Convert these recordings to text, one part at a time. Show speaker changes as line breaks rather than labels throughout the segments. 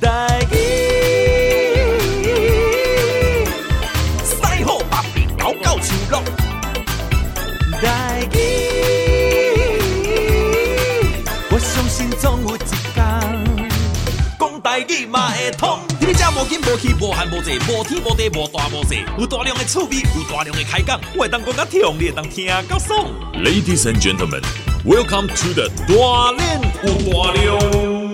台语，
西好北边高高树落，
台语，我相信总有一天，
讲台语嘛会通。你这无紧无去无寒无济，无天无地无大无小，有大量的趣味，有大量的开讲，我会当讲甲听，你会当听甲爽。Ladies and gentlemen, welcome to the 大练有大量。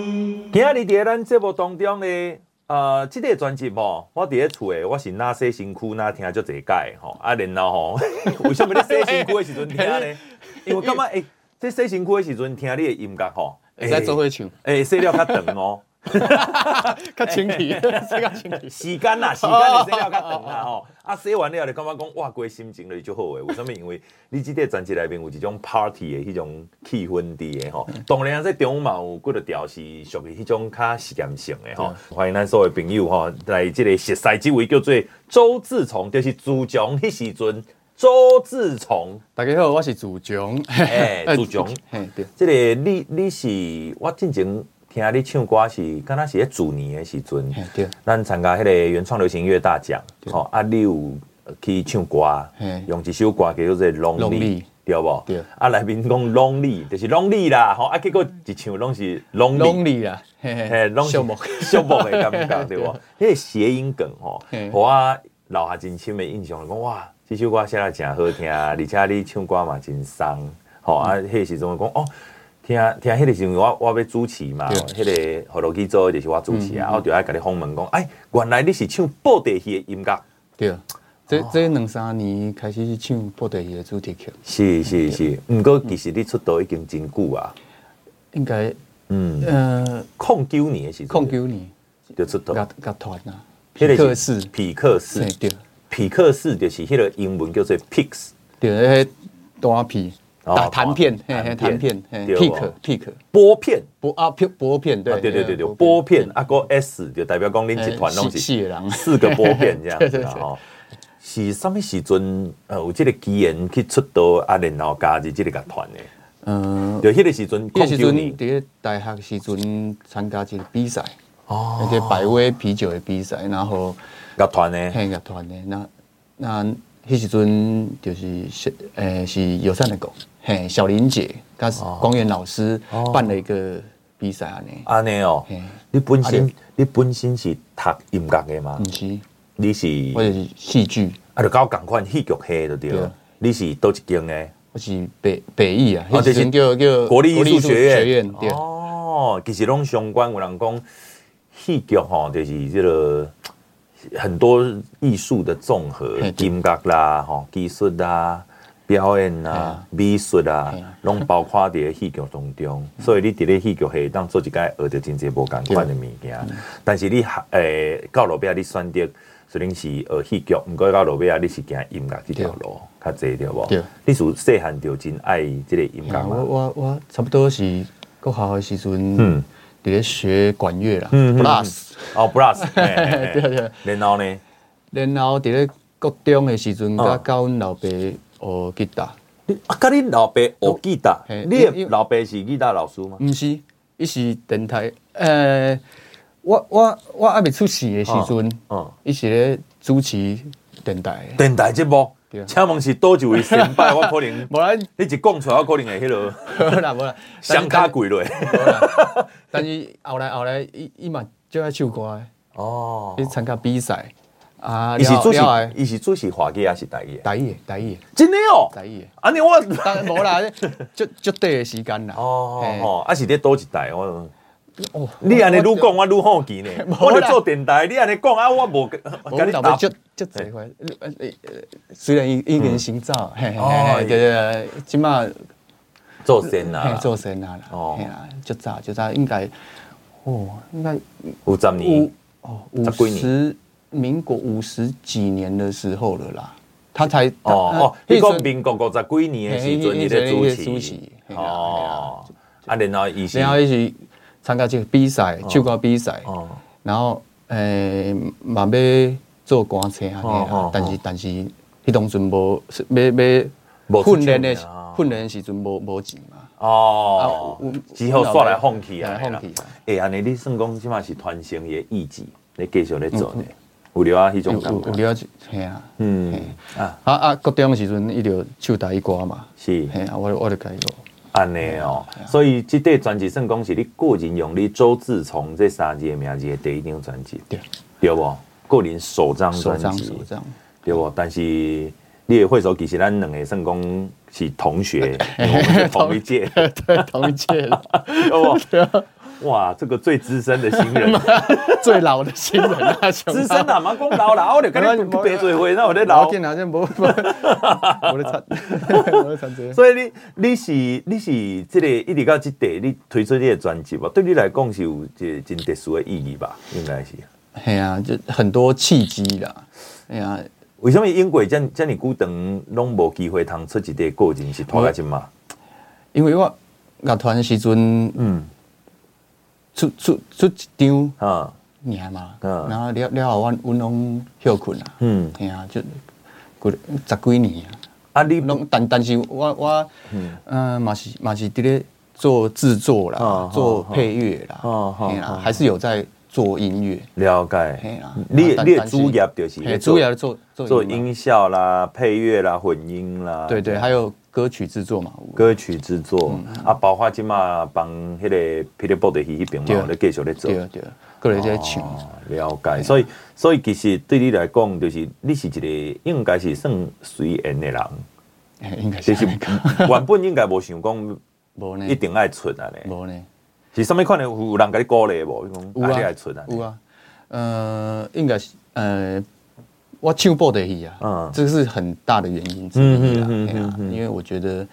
今日伫咱节目当中咧，呃，即个专辑吼，我伫咧厝诶，我是哪洗身躯哪听足侪解吼，啊，然后吼，为什么咧洗身躯诶时阵听咧？因为感觉诶，这洗身躯诶时阵听你诶音乐吼，
会使做伙唱，
诶，洗了较长哦。
较清气，洗较清气。
时间啦，时间你洗了较长啦吼。啊，洗完了你感觉讲哇，过心情就好诶。为什么？因为你即个专辑内面有一种 party 诶迄种气氛伫诶吼。当然啊，在中午嘛有几个调是属于迄种较实验性诶吼。欢迎咱所有朋友吼来即个熟悉即位叫做周志崇，就是自强迄时阵。周志崇，
大家好，我是自强。
诶，自强。嘿，对。这个你你是我进前。听你唱歌是，敢若是咧主年诶时阵，咱参加迄个原创流行音乐大奖，吼啊，你有去唱歌，用一首歌叫做《Lonely》，对无？对。啊，内面讲 Lonely，就是 Lonely 啦，吼啊，结果一唱拢是 Lonely
啦，嘿嘿，
寂寞，寂寞诶感觉，对无？迄个谐音梗，吼，互我留下真深诶印象，讲哇，这首歌写得真好听，而且你唱歌嘛真松，吼啊，迄个时阵讲哦。听听，迄个时阵我我要主持嘛，迄个后来去做就是我主持啊，嗯、我就爱甲你访问讲，哎，原来你是唱布袋戏的音乐。对，
这这两三年开始唱布袋戏的主题曲。
是是是，毋过其实你出道已经真久啊。
应该，
嗯，呃，控九年的时候，
控九年。
就出道。乐
乐团啊，
皮克斯，皮克斯，
对，
皮克斯就是迄个英文叫做 Pix，
对，迄大皮。打弹片，弹片，pick，pick，
拨片，
拨啊，拨片，对，
对对对对，拨片，啊个 S 就代表讲恁集团拢是四个拨片 这样子吼。是什么时阵呃有这个机缘去出道啊，然后加入这个乐团的？嗯，就迄个时阵，
迄个时阵伫大学时阵参加一个比赛，哦，一个百威啤酒的比赛，然后
乐团的，
嘿，乐团的，那那。迄时阵就是是诶是友善的狗，嘿，小林姐跟光源老师办了一个比赛安尼，
安尼哦，你本身你本身是读音乐的吗？
不是，
你是
我是戏剧，
啊，就搞共款戏剧系的对。你是倒一间诶？
我是北北艺啊，迄时叫叫
国立艺术学院。
对
哦，其实拢相关，有人讲戏剧吼，就是即个。很多艺术的综合，音乐啦、吼技术啦、表演啦、美术啊，拢包括伫咧戏剧当中。所以你伫咧戏剧系当做一个学着真侪无共款的物件。但是你诶到落尾你选择虽然是学戏剧，毋过到落尾啊，你是行音乐即条路较济对无？你是细汉就真爱即个音乐吗？
我我我差不多是国校的时阵，嗯。伫咧学管乐啦，brass
哦，brass，对对。然后呢？
然后伫咧高中的时阵，甲教阮老爸学吉他。
你啊，甲恁老爸学吉他？你老爸是吉他老师吗？
毋是，伊是电台。呃，我我我还没出世的时阵，嗯，伊是咧主持电台。
电台节目。请问是多一位先拜？我可能，无啦，你一讲出来，我可能会迄 落，
无啦无啦，
双脚跪落。
但是后来后来，伊伊嘛就爱唱歌哦，去参加比赛啊。伊
是主持，伊是主持华语还是台语？
台语，台语。
真的哦，
台语。
安尼我
当然无啦，就就对的时间啦。
哦哦，啊是咧多一代我。哦，你安尼愈讲我愈好奇呢。我咧做电台，你安尼讲啊，我无甲 你答。
就就这块，虽然伊已经行照，嘿嘿对对，起码
做先啦，
做先啦，哦，就早就早，应该哦，应该
五十年，
哦，五十民国五十几年的时候了啦，他才哦哦，
你讲民国五十几年的时候，你在主持，哦，啊，然后以前，
然后一起。参加这个比赛，唱歌比赛，然后诶，嘛要做歌星啊，但是但是，迄当阵无，要要训练的训练时阵无无钱嘛，
哦，之后煞来放弃啊，
放弃啊。
哎，安尼你算讲起码是传承伊个意志，你继续咧做呢？有了啊，迄种感觉。
有了，系啊。
嗯啊
啊啊！高中时阵伊就唱台语歌嘛。
是。
嘿啊，我我就改咗。
安尼哦，所以即块专辑算讲是你个人用你周志崇这三个名字的第一张专辑，对。对不？个人首张专辑，对不？但是你的会所，其实咱两个算讲是同学，同一届，
对，同一届，
哦，哇，这个最资深的新人，
最老的新人啊，
资深啊，嘛讲老啦，我就跟你别做会，那我在老，所以你你是你是这个一直到这地，你推出这个专辑吧，对你来讲是有这真特殊的意义吧？应该是。
系啊，就很多契机啦。哎呀，
为什么英国这这么久长拢无机会通出一个个人是拖个金嘛？
因为我乐团时阵，嗯。出出出一张啊，年嘛，然后了了后，我我拢休困啊，嗯，吓啊，就过十几年啊。啊，你拢但但是我我，嗯，嘛是嘛是伫咧做制作啦，做配乐啦，哦，系啊，还是有在做音乐。
了解，你你主业就是
主要做
做音效啦、配乐啦、混音啦，
对对，还有。歌曲制作嘛，
歌曲制作啊，包括今嘛帮迄个霹雳布袋戏迄边嘛，咧继续咧做，
对对，个人在唱，
了解。所以所以其实对你来讲，就是你是一个应该是算随缘的人，
应该是
原本应该无想讲，无呢，一定爱出啊咧，
无呢，
是什么可能有人甲你鼓励无？讲爱爱出啊，
有啊，呃，应该是呃。我唱不得戏啊，嗯，这个是很大的原因之一啊，因为我觉得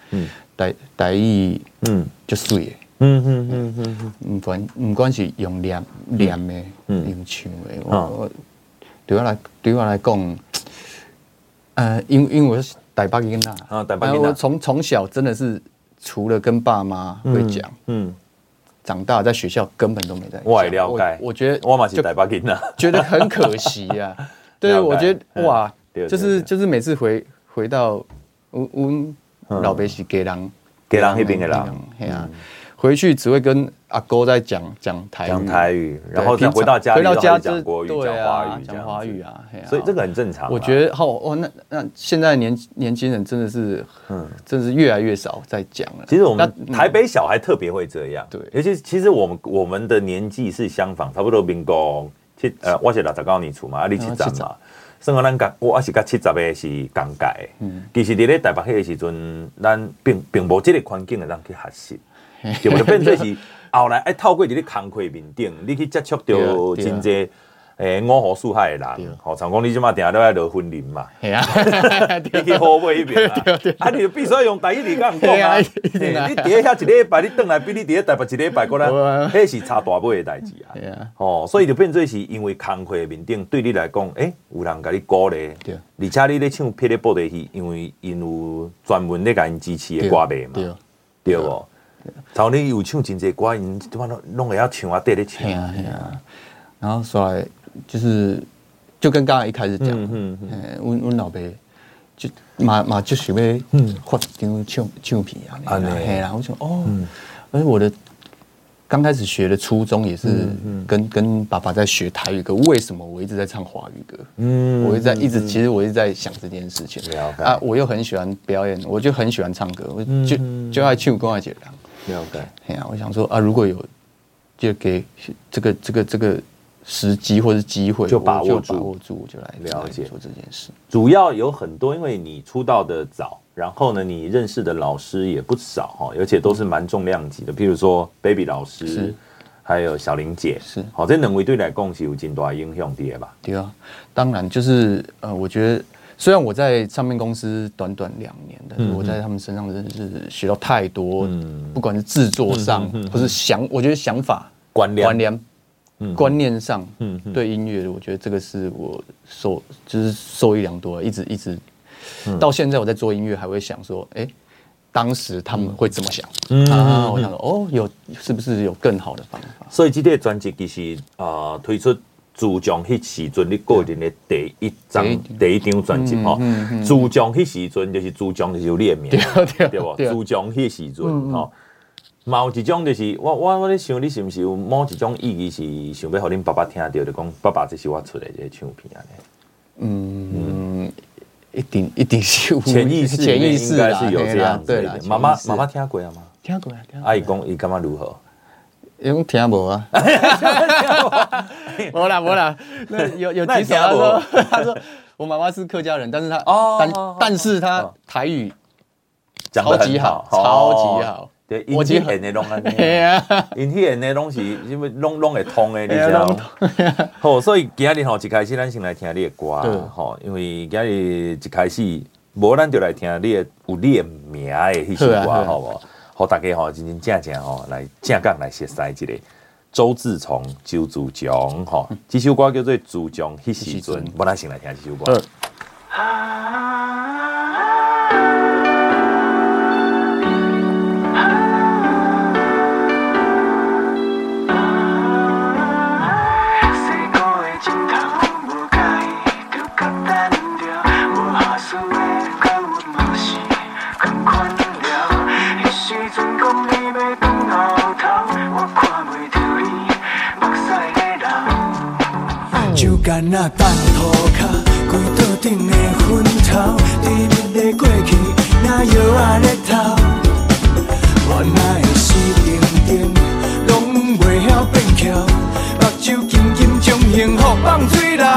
台台语嗯就水，嗯嗯嗯嗯嗯，不管不管是用念念的，用唱的，我对我来对我来讲，呃，因因为我是台北囡仔啊，台北囡仔，我从从小真的是除了跟爸妈会讲，嗯，长大在学校根本都没在。
我了解，
我觉得
我嘛是台北囡仔，
觉得很可惜呀。对，我觉得哇，就是就是每次回回到我我老爸是给人
给人那边的人，
哎呀，回去只会跟阿哥在讲讲台语，
讲台语，然后再回到家，回到家讲国语，讲华语，
讲华语啊，
所以这个很正常。
我觉得好哦，那那现在年年轻人真的是，嗯，真的是越来越少在讲了。
其实我们台北小孩特别会这样，对，尤其其实我们我们的年纪是相仿，差不多民国。七呃，我是六十九年厝嘛，啊，你七十嘛，算讲咱甲我是甲七十个是同届。嗯，其实伫咧台北迄个时阵，咱并并无即个环境来咱去学习，就变做是后来爱透过伫咧工课面顶，你去接触到真济。诶，五湖四海的人，吼，长讲你即马定下都爱落婚林嘛？系啊，你去后背迄边啊，啊，你必须要用台语嚟讲讲啊。你伫遐一礼拜，你转来比你伫咧台北一礼拜过来，迄是差大尾的代志啊。系啊，哦，所以就变做是因为工课面顶对你来讲，诶，有人甲你鼓励，而且你咧唱霹雳布袋戏，因为因有专门咧甲因支持的歌迷嘛，对不？像你有唱真济歌，因都话拢拢会晓唱啊，缀咧唱。系啊系啊，
然后所以。就是，就跟刚刚一开始讲，嗯嗯，阮阮老爸就嘛嘛就想要发一张唱唱片啊，啊，嘿啦，我想哦，而且我的刚开始学的初衷也是跟跟爸爸在学台语歌，为什么我一直在唱华语歌？嗯，我一直在一直其实我一直在想这件事情，啊，我又很喜欢表演，我就很喜欢唱歌，我就就爱唱歌爱讲，
了解，
嘿啊，我想说啊，如果有就给这个这个这个。时机或是机会，
就把握住，
把握住就来了解做这件事。
主要有很多，因为你出道的早，然后呢，你认识的老师也不少哈，而且都是蛮重量级的，譬如说 Baby 老师，是，还有小玲姐，是。好，这两位对来讲是有很大影响的吧？
对啊，当然就是呃，我觉得虽然我在唱片公司短短两年，但是我在他们身上真的是学到太多，嗯，不管是制作上，或是想，我觉得想法
观念观
念。上，嗯，对音乐，我觉得这个是我受，就是受益良多，一直一直到现在，我在做音乐，还会想说，哎，当时他们会怎么想？嗯，我想说，哦，有是不是有更好的方法？
所以这个专辑其实啊，推出主将迄时阵你个人的第一张第一张。专辑哈，主将迄时阵就是主将就是有列名，对对对，主将迄时阵哈。某一种就是我我我咧想，你是毋是有某一种意义是想要互恁爸爸听到，就讲爸爸这是我出的这个唱片啊？
嗯，一定一定是有
潜意识，潜意识应该是有这样子。
对啦，
妈妈妈妈听过啊吗？
听过啊，
阿姨讲伊感觉如何？
伊讲听无啊，无啦无啦。那有有几首他说他说我妈妈是客家人，但是他但但是他台语超级好，超级好。
对，因迄演的拢安尼，因迄演的拢是因为拢拢会通的，你知道？好，所以今日吼一开始咱先来听你的歌，吼，因为今日一开始无咱就来听你的有你的名的迄首歌，好无？好，大家吼真真正正吼来正讲来熟悉一个周志崇、周志强，吼，这首歌叫做《志强迄时阵》，无咱先来听这首歌。
那等涂骹，规桌顶的薰头，甜蜜的过去，那摇啊日头。原来是定定，拢袂晓变巧，目睭紧紧将幸福放水流。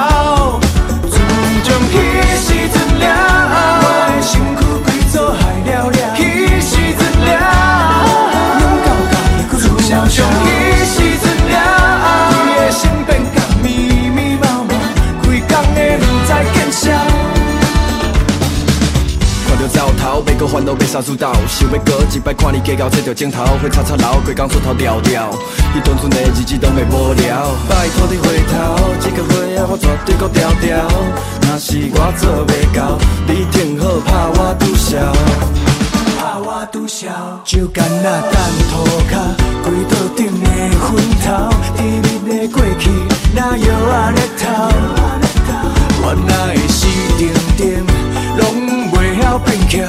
自从彼时阵了，每个烦恼被杀输到，想要过一摆看你计较，找着镜头，会吵吵闹，规工出头调调，伊单纯的日子都会无聊。拜托你回头，这个岁仔我绝对搁调调。若是我做袂到，你听好怕我拄笑，怕我拄笑。就干那等涂骹，规桌顶的薰头，甜蜜的过去，那药啊咧头，原来是定定，拢袂晓变巧。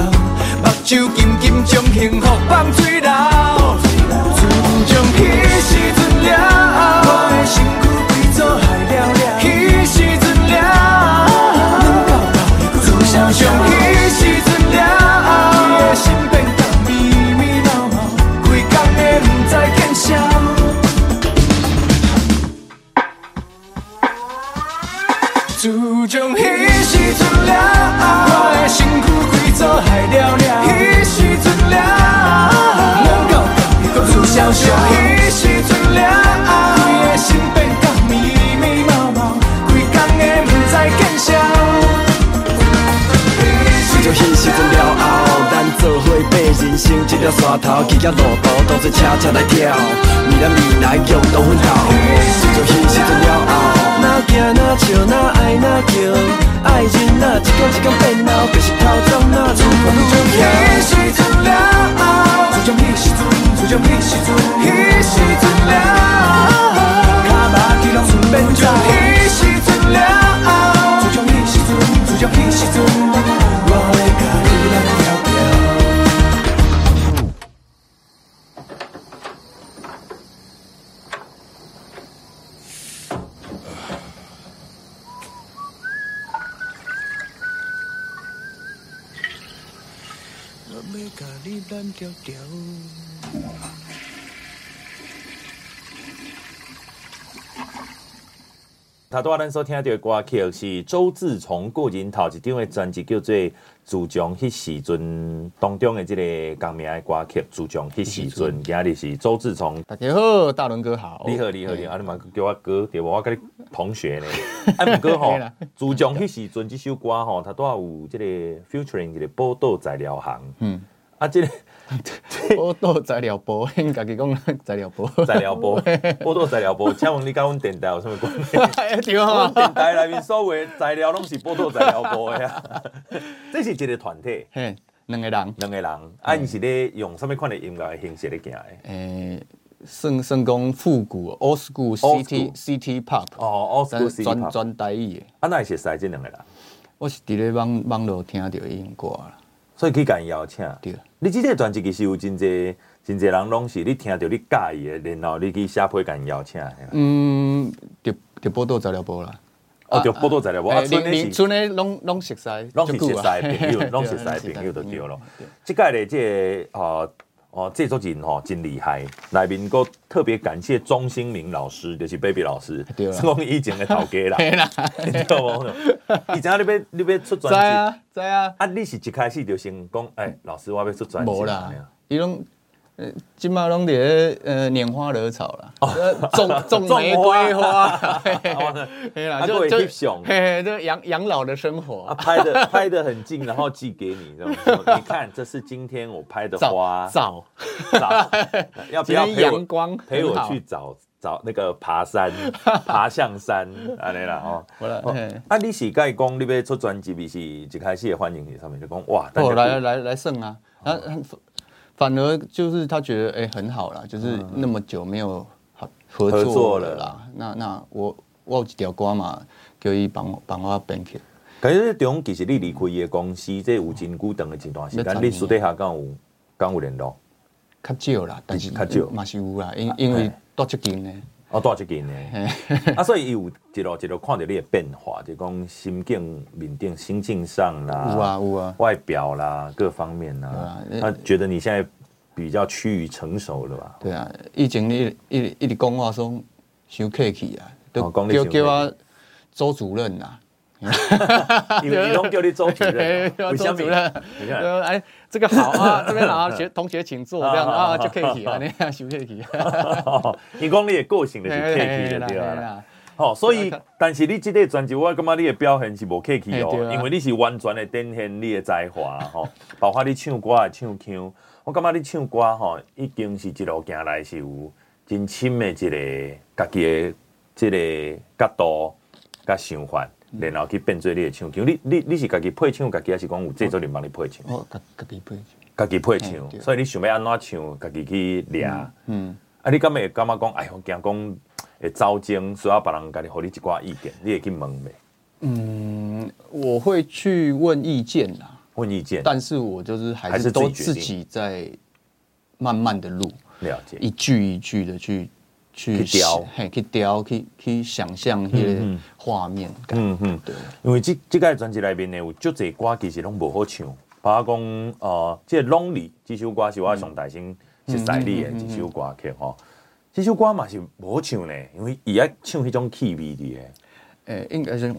目睭紧紧将幸福放水流，自从彼时阵了，我的身躯规做海了了。彼时阵了，自从彼时阵了，你的心变甲密密麻麻，规工的不知见笑。自从彼时阵了，我的身躯规做海了了。人生这条山头，去到路途都做车车来跳，未来未来共同奋斗。自从彼时阵了后，哪行哪笑哪爱哪叫，爱人哪一天一天变老，可是头脏哪处处跳。彼时阵了后，自从彼时阵。自从彼时阵，彼时阵了，卡马基拢顺便走。彼时阵了后，自从彼时阵，自从彼时阵，你来飘飘。
他多咱所听到的歌曲是周志崇个人头一张的专辑，叫做《自强迄时阵》当中的这个共名的歌曲《自强迄时阵》。今日是周志崇，
大家好，大伦哥好，
你好，你好，你好，啊，你嘛叫我哥，对不？我跟你同学呢。啊，不过吼，《自强迄时阵》这首歌吼，它都有这个 featuring 这个报道材料行，嗯，啊，这个。
宝岛材料部，因家己讲材料部，
材料部，报道材料部。请问你甲阮电台有啥物关系？对啊，电台内面所有材料拢是报道材料部的呀。这是一个团体，
嘿，两个人，
两个人。啊，因是咧用什么款的音乐形式咧行的？
诶，算算讲复古，old school，city city pop。
哦，old school city pop。
专专台语的。
啊，那是谁这两个人？
我是伫咧网网络听到伊歌啦。
所以可以甲伊邀请。
对，
你即个专辑其实有真侪真侪人拢是你听着你喜意的，然后你去写批甲伊邀请。
嗯，就就报道材料无啦。
哦，就报道材料无。啊，
村里村里拢拢熟悉，
拢是熟悉朋友，拢熟悉朋友就对了。即届咧，即个啊。哦，这组人吼真厉害，内面个特别感谢钟兴明老师，就是 Baby 老师，是讲以前的头家啦，你知道无？以前你要你要出专辑，
知啊，知啊。
啊，你是一开始就先讲，哎，老师我要出专辑。
无啦，伊拢。呃，今嘛拢伫呃拈花惹草啦，种种玫瑰花，嘿啦，就就嘿，这养养老的生活，
拍的 拍的很近，然后寄给你，你看，这是今天我拍的花，
早
早，要不要
阳光
陪我去找找那个爬山，爬象山，安尼啦哦。啊，你是该讲你要出专辑，你是一开始的欢迎你上面就讲哇，
哦，来来来胜啊，啊。反而就是他觉得哎、欸、很好啦，就是那么久没有合合作了啦。了那那我我有一条歌嘛，叫伊帮帮我编曲。
可是中其实你离开伊个公司，这有真久长的一段时间，你私底下敢有敢有联络？
较少啦，但是较少嘛是有啦，因因为多出境呢。
哦，多出境呢。啊，所以有一路一路看到你的变化，就讲心境、面顶、心境上啦，
有啊有啊，
外表啦，各方面啦，他觉得你现在比较趋于成熟了吧？
对啊，以前你一一直讲话说伤客气啊，都叫叫我周主任呐。
因为伊拢叫你周主任，为什么？
你看，哎，这个好啊，这边好，学同学请坐，这样啊，就客气啊，你看，伤客气。
你讲你的个性就是客气的对啦。好，所以，但是你这个专辑，我感觉你的表现是无客气哦，因为你是完全的展现你的才华吼，包括你唱歌的唱腔，我感觉你唱歌吼，已经是一路行来是有真深的一个家己的这个角度甲想法。然后去变做你的唱腔，你你你是家己配唱，家己还是讲有制作人帮你配唱？
哦，家家己配唱，
家己配唱，所以你想要安怎唱，家己去练。嗯，啊，你敢会感觉讲，哎呦，惊讲会招精，需要别人家己给你一寡意见，你会去问没？
嗯，我会去问意见啦，
问意见，
但是我就是还是都自己在慢慢的录，
了解，
一句一句的去。去雕，嘿，去雕，去去想象迄个画面感。嗯嗯，对。
因为这这个专辑内面呢，有足侪歌其实拢无好唱。包括讲，呃，这个《Lonely》这首歌是我上大先识识你的一首歌曲吼。这首歌嘛是无好唱呢，因为伊爱唱迄种气味的。
诶，应该是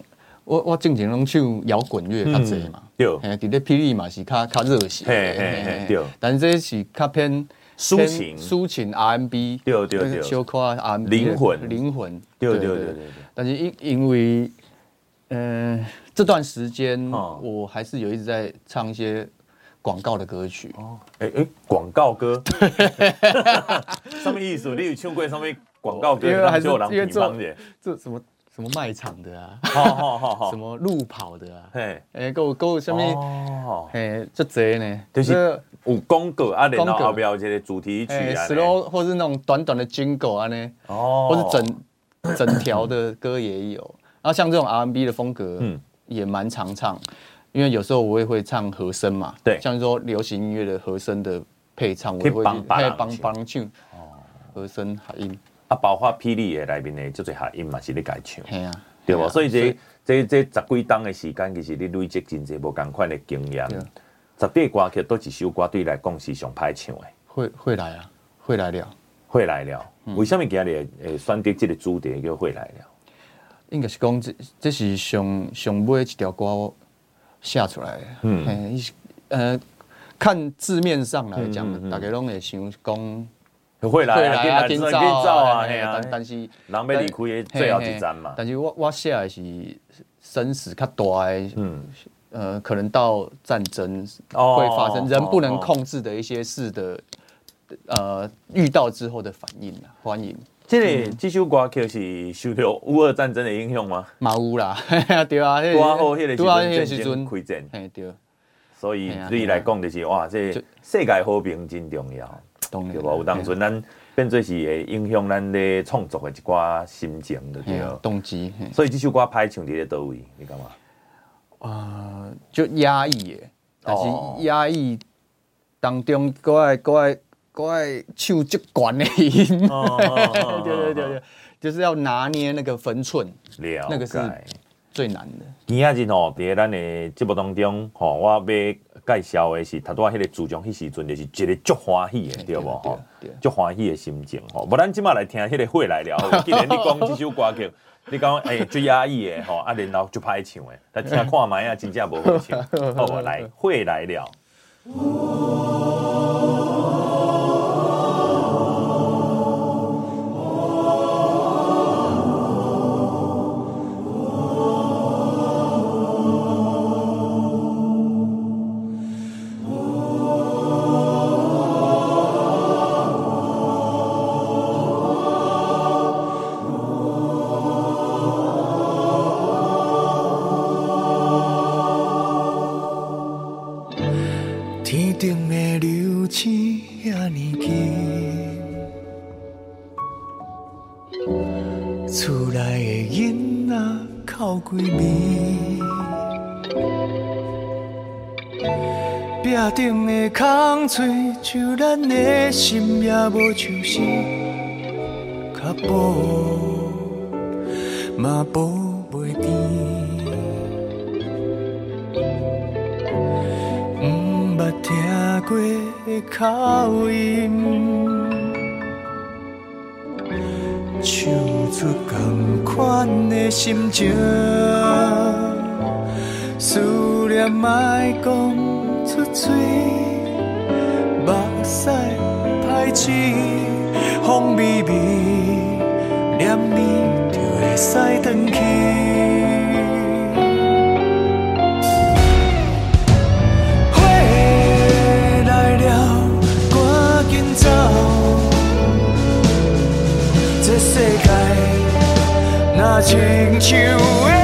我我正常拢唱摇滚乐较侪嘛。
对。
诶，伫咧霹雳嘛是较较热血。
嘿嘿嘿，对。
但是这是较偏。
抒情，
抒情 R&B，
对对对，
小可 R&B，
灵魂，
灵魂，
对对对对对。
但是因因为，嗯，这段时间我还是有一直在唱一些广告的歌曲。哦，哎哎，广告歌，什么意思？你有唱过什么广告歌？因为还是因为做这什么什么卖场的啊，好好好好，什么路跑的啊，嘿，哎，够够什么？哦，嘿，这贼呢，
就是。有广告啊，然后后边有这个主题曲啊
，slow 或是那种短短的 jingle 啊呢，哦，或是整整条的歌也有。然后像这种 R&B 的风格，嗯，也蛮常唱，因为有时候我也会唱和声嘛，对，像说流行音乐的和声的配唱，我会帮帮帮唱，哦，和声合音。
啊，包括霹雳的里面的就是合音嘛，是你改唱，系啊，对吧？所以这这这十几档的时间，其实你累积真侪无同款的经验。十八歌曲都一首歌对你来讲是上歹唱的，
会会来啊，会来了，
会来了。嗯、为什么今日会选择这个主题叫会来了？
应该是讲这这是上上尾一条歌写出来的。嗯，呃，看字面上来讲，嗯嗯、大家拢会想讲
会来啊，今朝啊，
但但是人
要离开的最后一站嘛。
但是我我写的是生死较大的，嗯。呃，可能到战争会发生，人不能控制的一些事的，呃，遇到之后的反应啊，欢迎。
这个这首歌曲是受到乌俄战争的影响吗？
嘛有啦，对啊，
多好，那个时阵开战，
嘿对。
所以对你来讲就是哇，这世界和平真重要，对吧？有当阵咱变做是会影响咱的创作的一寡心情的对，
动机。
所以这首歌拍唱伫咧倒位，你干嘛？
啊，就压抑的，但是压抑当中，国外国外怪手足管的音，对对对对，就是要拿捏那个分寸，那个是最难的。
今仔日哦，在咱的节目当中，吼，我要介绍的是，他拄仔迄个主将，迄时阵就是一个足欢喜的，对不？吼，足欢喜的心情，吼。不然今麦来听迄个会来聊，既然你讲这首歌曲，你讲诶最压抑诶，吼，啊，然后就歹唱诶，但听看卖啊，真正无好唱，好无？来会来了。
你就会使转去。花来了，赶紧走，这世界若亲像。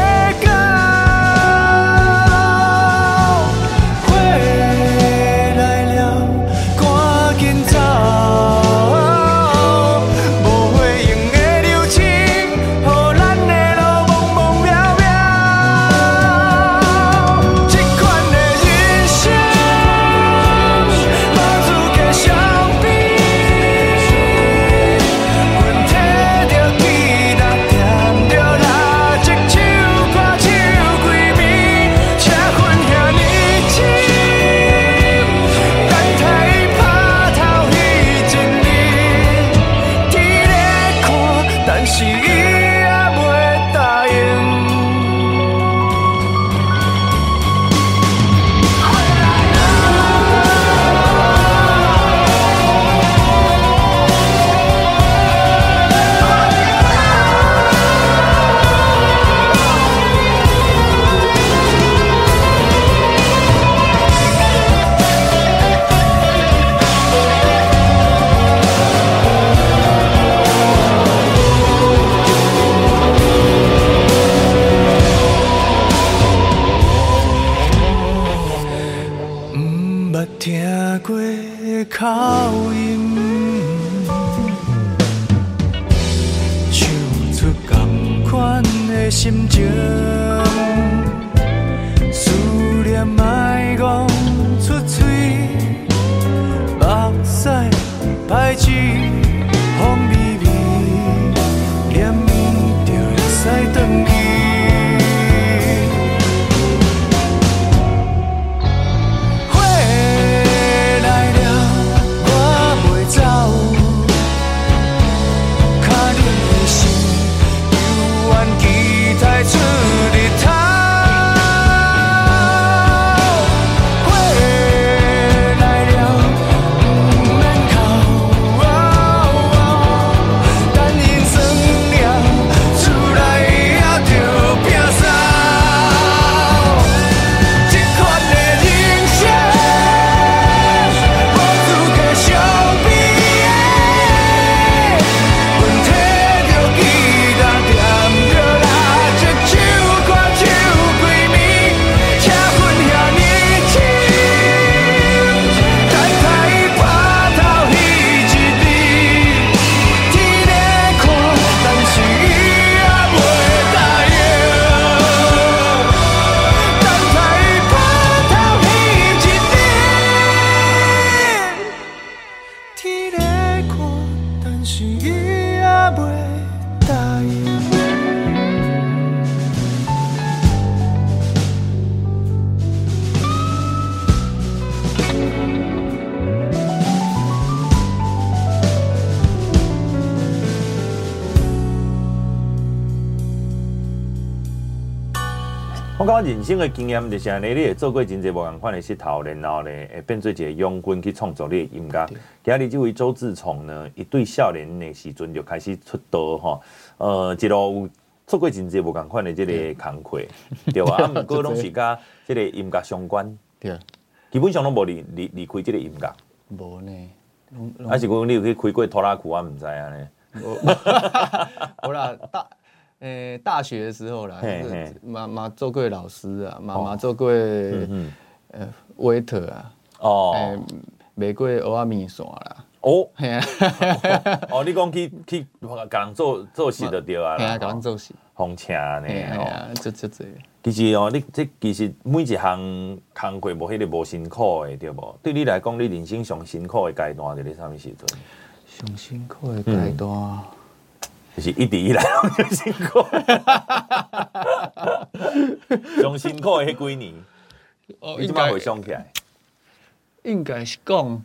人生的经验就是安尼，你会做过真济无共款的石头，然后呢，会变做一个勇军去创作你的音乐。今日这位周志崇呢，一对少年的时阵就开始出道哈，呃，一路有做过真济无共款的即个工课，对吧？啊，不过拢是甲即个音乐相关，对，基本上拢无离离离开即个音乐。
无呢，
还是讲你有去开过拖拉机，我？唔知啊呢？
好 啦，大。诶，大学的时候啦，妈妈做过老师啊，妈妈做过呃 waiter 啊，哦，卖过蚵仔面线啦，
哦，哦，你讲去去甲人做做事就对啊，
系啊，甲人做事，
红车呢，
系啊，这这这，
其实哦，你这其实每一项工课无迄个无辛苦的，对无？对你来讲，你人生上辛苦的阶段在你啥物时阵？
上辛苦的阶段。
就是一直以来最辛苦，上辛苦的迄几年，哦，你怎么回想起来？
应该是讲，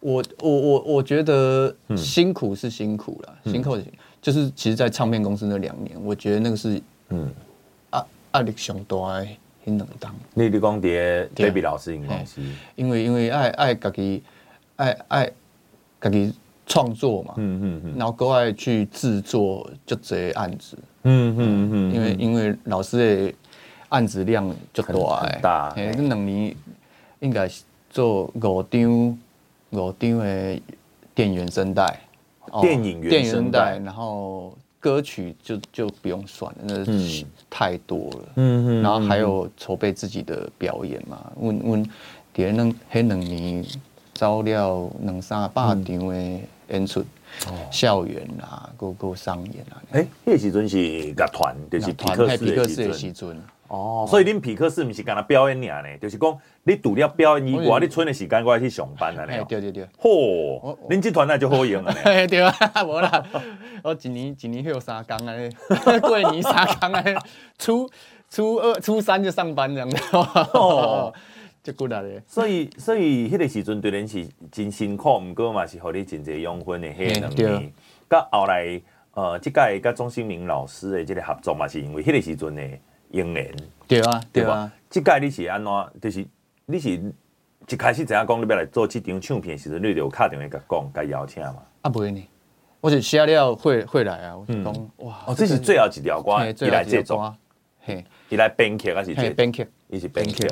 我我我我觉得辛苦是辛苦了，嗯、辛苦是就是其实，在唱片公司那两年，我觉得那个是嗯，压压力上大的很冷当。
你你讲的 Baby 老师应该是，
因为因为爱爱自己爱爱自己。创作嘛，嗯嗯嗯，然后国外去制作就这些案子，嗯嗯嗯，因为因为老师的案子量就大，很大，哎，这两年应该是做五张五张的电原声带，
电影原声带，
然后歌曲就就不用算了，那太多了，嗯嗯，然后还有筹备自己的表演嘛，问问别人那两年招了两三百场的。演出，校园啊，各个商演啊。
哎，那时阵是乐团，就是皮克斯的时阵。哦，所以恁皮克斯不是干那表演尔呢？就是讲你除了表演以外，你剩的时间我还去上班啊。
对对对。
嚯，恁这团那就好用了。
对啊，无啦，我一年一年有三工啊，过年三工啊，初初二、初三就上班这样子。
所以所以迄个时阵对恁是真辛苦，毋过嘛是互你真侪养分的迄个能力。甲后来呃，即届甲钟兴明老师的即个合作嘛，是因为迄个时阵的应援。
对啊，对啊。
即届你是安怎？就是你是一开始知影讲你要来做即张唱片的时阵，你就敲电话甲讲，甲邀请嘛？
啊，不会呢，我是写了会会来啊。我就讲哇，
哦，这是最后一条歌，伊来制作，
嘿，
伊来编曲还是
编曲？
伊是编曲。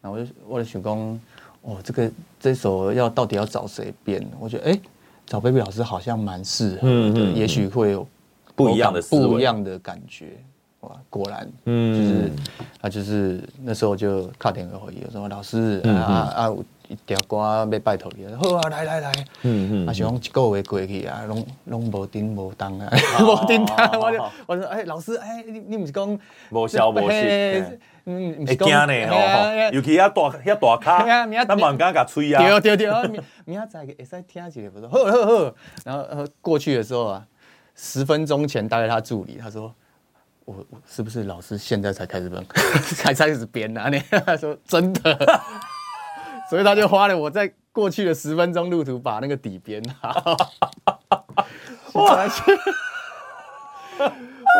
然后我就我就想讲，哦，这个这首要到底要找谁编？我觉得哎，找 Baby 老师好像蛮适合，嗯嗯，也许会有
不一样的
不一样的感觉。哇，果然，嗯，就是啊，就是那时候就靠电话回应，说老师啊啊，一条歌要拜托你，好啊，来来来，嗯嗯，啊，想一个月过去啊，拢拢无叮无 当啊，无叮当，我就我说哎，老师哎，你你不是讲
无消无息。嗯，会惊呢吼，尤其遐大 遐大卡，咱嘛毋敢甲吹啊。
对对对，明 明仔载会使听一下，不错，好。然后呃过去的时候啊，十分钟前打给他助理，他说我我是不是老师现在才开始编，才开始编啊？你他说真的，所以他就花了我在过去的十分钟路途把那个底编好。哇！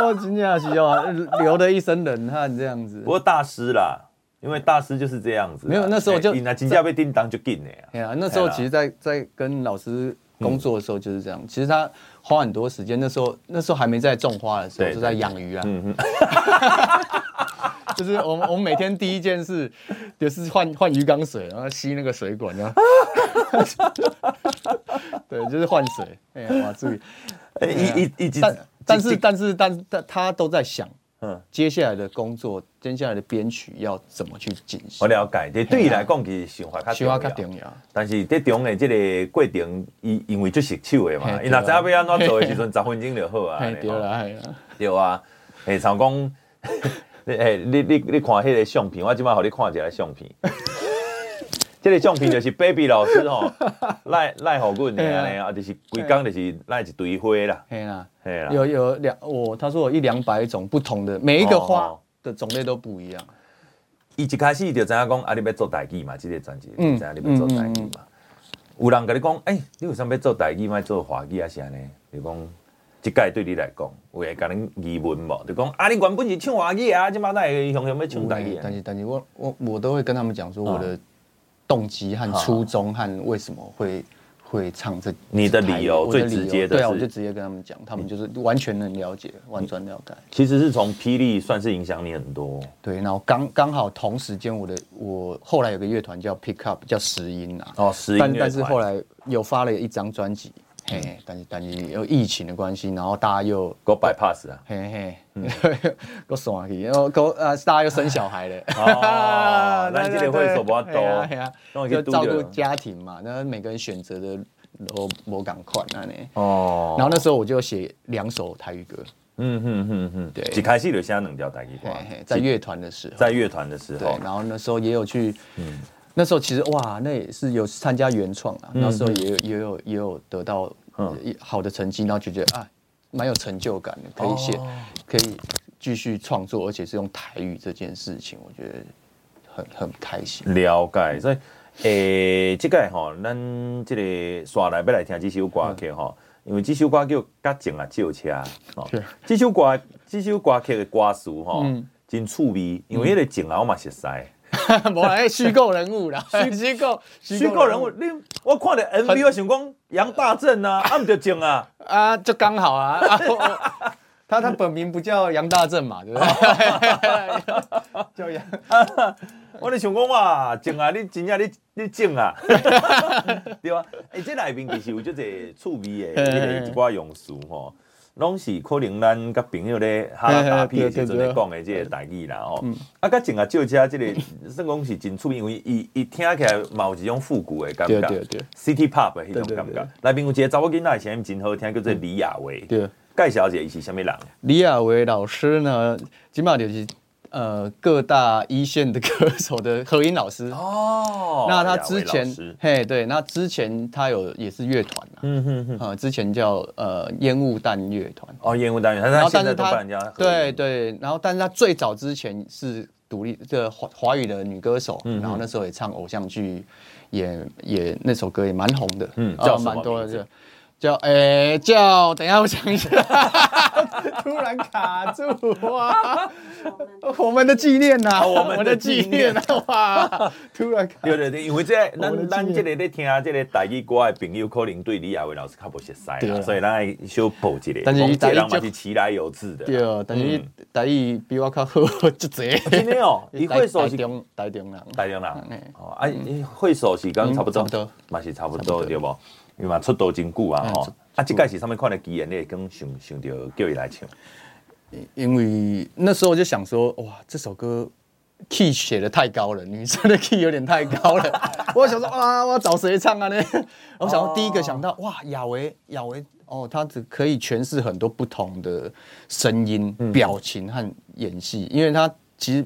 我真的是哦，流了一身冷汗这样子。
不过大师啦，因为大师就是这样子。
没有，那时候就
那真正被叮当就紧了呀。
对啊，那时候其实在，在在跟老师工作的时候就是这样。其实他花很多时间，那时候那时候还没在种花的时候，就在养鱼啊。嗯嗯。就是我们我们每天第一件事就是换换鱼缸水，然后吸那个水管，然后。对，就是换水。哎呀，哇，注意。哎，一一一直。但是但是但是他他都在想，嗯，接下来的工作，接下来的编曲要怎么去进行？
我了解，这对你来讲其实想法
较重要。
但是这中的这个过程，因因为就是手的嘛，因为知道要安怎做的时阵，十分钟就好啊。
对啦，
对啊。诶，像讲，诶，你你你看迄个相片，我今摆互你看一下相片。这个相片就是 Baby 老师吼，赖赖好阮的安尼啊，就是规工就是赖一堆花啦。
嘿啦，嘿啦，有有两我他说有一两百种不同的，每一个花的种类都不一样。
伊一开始就知影讲啊，你要做台语嘛，这个专辑，知影你要做代志嘛。有人跟你讲，诶，你为什么要做台语，莫做华语啊？啥呢？你讲这届对你来讲，有会甲恁疑问无？就讲啊，你原本是唱华语啊，即马来雄雄要唱台语。
但是但是我我我都会跟他们讲说我的动机和初衷和为什么会会唱这。
你的理由最直接的，
对啊，我就直接跟他们讲，他们就是完全能了解，完全了解。
其实是从霹雳算是影响你很多。
对，然后刚刚好同时间，我的我后来有个乐团叫 Pick Up，叫石音啊。
哦，石音。
但但是后来有发了一张专辑。嘿，但是但是有疫情的关系，然后大家又
给我 bypass 啊，
嘿嘿。给我送去，然后 go 呃，大家又生小孩了，
哦，那这里会手比较多，
就照顾家庭嘛，那每个人选择的都不赶快那呢，哦，然后那时候我就写两首台语歌，嗯嗯嗯嗯，对，
一开始就写两条台语歌，
在乐团的时候，
在乐团的时候，
对，然后那时候也有去，嗯。那时候其实哇，那也是有参加原创啊，那时候也有也有也有得到好的成绩，然后就觉得啊，蛮有成就感的，可以写，可以继续创作，而且是用台语这件事情，我觉得很很开心。
了解，所以诶，这个吼，咱这个刷来要来听这首歌曲哈，因为这首歌叫《甲情啊借车》哦，这首歌这首歌曲的歌词哈，真趣味，因为那个情啊，我嘛熟悉。
无啦，虚构人物啦，虚 虚构
虚构人物。你我看到 MV，我想讲杨大正啊，啊唔就正啊，
啊就刚好啊。他他本名不叫杨大正嘛，对不对？叫杨。
我咧想讲哇，正啊，你真正你你正啊，对吧？诶，这内面其实有这个趣味的一寡用词吼。拢是可能咱甲朋友咧哈拉打屁的时阵咧讲的这个代志啦吼，啊，甲静啊少车这个 算讲是真趣味，因为伊伊听起来嘛有一种复古的感觉，City Pop 的迄种感觉。内面有一个查某囡仔声音真好听，叫做李亚维。对，介绍一下伊是啥物人？
李亚维老师呢，基本上就是。呃，各大一线的歌手的合音老师。哦，那他之前嘿对，那之前他有也是乐团啊，嗯哼哼，呃，之前叫呃烟雾弹乐团。
哦，烟雾弹乐团，然后但是他
对对，然后但是他最早之前是独立这个华华语的女歌手，然后那时候也唱偶像剧，也也那首歌也蛮红的，嗯，叫蛮多的。叫诶、欸，叫等一下，我想一下，突然卡住哇！我们的纪念呐，我们的纪念啊！哇，突然卡住。对对对，因为这咱咱这个在听这个台语歌的朋友，可能对李亚伟老师较不熟悉，所以咱来小补一下。但是台语
嘛是其来有志的。
对，但是台语比我较好，就这。
真的哦，你会手是
台中人，
台中人。哦，啊，会手是刚差不多，嘛是差不多对不？因为嘛出道真久啊，吼、嗯！啊，这届是上面看的机缘，你会更想想到叫伊来唱。
因为那时候我就想说，哇，这首歌 key 写的太高了，女生的 key 有点太高了。我想说啊，我要找谁唱啊呢？我想说第一个想到，哇，亚维，亚维，哦，他只可以诠释很多不同的声音、表情和演戏，因为他其实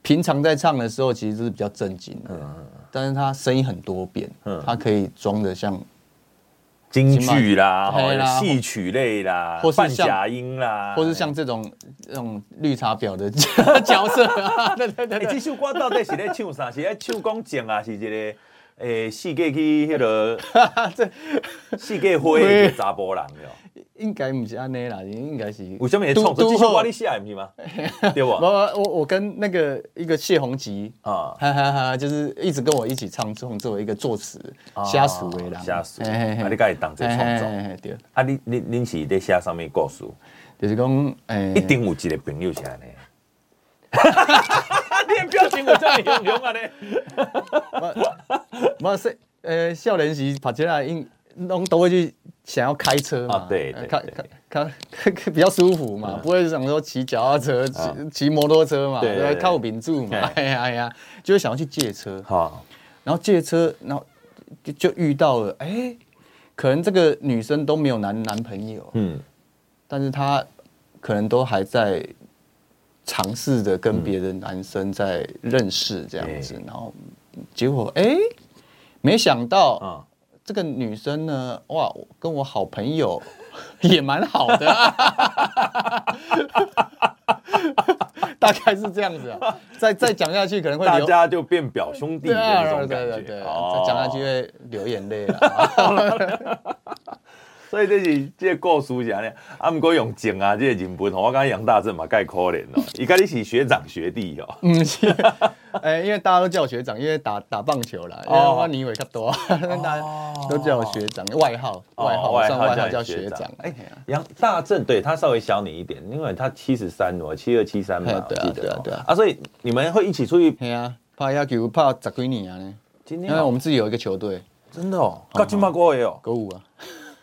平常在唱的时候，其实是比较正经的，但是他声音很多变，他可以装的像。
京剧啦，戏曲类啦，或是半假音啦，
或是像这种这种绿茶婊的 角色啊，对对对。这首歌到底是在唱啥？是在唱讲情啊？是这个诶，四界去迄落 这四界灰的查甫人哟。应该不是安尼啦，应该是。
为什么会创作这首歌？你写的不是吗？对吧？
我我我跟那个一个谢宏吉啊，哈哈哈，就是一直跟我一起唱作，作为一个作词，瞎数为人，
瞎数。啊，你该当这创作。对。啊，你你你是在写上面故事，
就是讲诶，
一定有一个朋友是安尼。你表情有这么严重啊？
你，没是呃，少年时跑起来应拢都会去。想要开车嘛？
对，
开开开 比较舒服嘛，不会想说骑脚踏车、骑骑摩托车嘛，对，靠饼住嘛，哎呀哎呀，就会想要去借车。好，然后借车，然后就就遇到了，哎，可能这个女生都没有男男朋友，嗯，但是她可能都还在尝试着跟别的男生在认识这样子，然后结果哎，没想到啊。这个女生呢，哇，跟我好朋友 也蛮好的，大概是这样子啊。再再讲下去可能会
大家就变表兄弟的那种感觉，
对对对，再讲下去会流眼泪了。
所以这是这个故事是安尼，啊，不过用静啊，这个人物，我感觉杨大正嘛，介可怜哦。伊跟你是学长学弟哦。
嗯，是。哎，因为大家都叫我学长，因为打打棒球啦，因为我年纪较多，大家都叫我学长，外号外号外号叫学长。哎，
杨大正对他稍微小你一点，因为他七十三，哦七二七三嘛，
对啊对啊对啊。
啊，所以你们会一起出去？
对啊，拍野球拍十几年啊呢。今天因为我们自己有一个球队，
真的哦，高金马国也有
歌舞啊。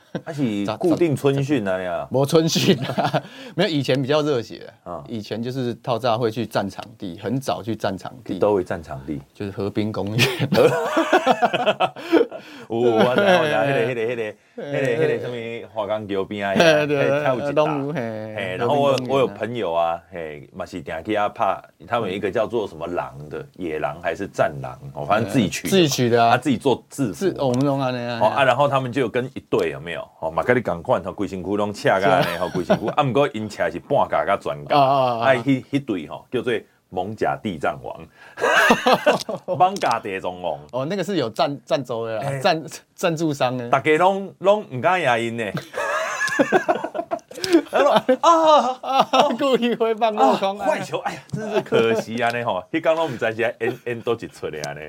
还是固定春训那样，
没春训啊，没有以前比较热血啊，以前就是套炸会去占场地，很早去占场地，
都会占场地，
就是河滨公园。
我我知，我知，那个那个那个那个那个什么华冈桥边啊，跳舞机打。然后我我有朋友啊，嘿，嘛是定去啊拍，他们有一个叫做什么狼的野狼还是战狼，哦，反正自己取，
自己取的啊，
他自己做制服。
我们弄啊那样。
哦啊，然后他们就跟一队有没有？哦，嘛跟你讲款，吼，规身躯拢赤甲呢，吼，规身躯，啊，毋过因赤是半甲甲全甲，啊，迄迄队吼叫做艋舺地藏王，蒙甲地藏王，
哦，那个是有赞赞助的，赞赞助商的，
大家拢拢唔敢赢因呢，啊啊，故意会放落空，坏球，哎呀，真是可惜啊，呢吼，迄刚拢毋知是，N N 都一出的啊呢，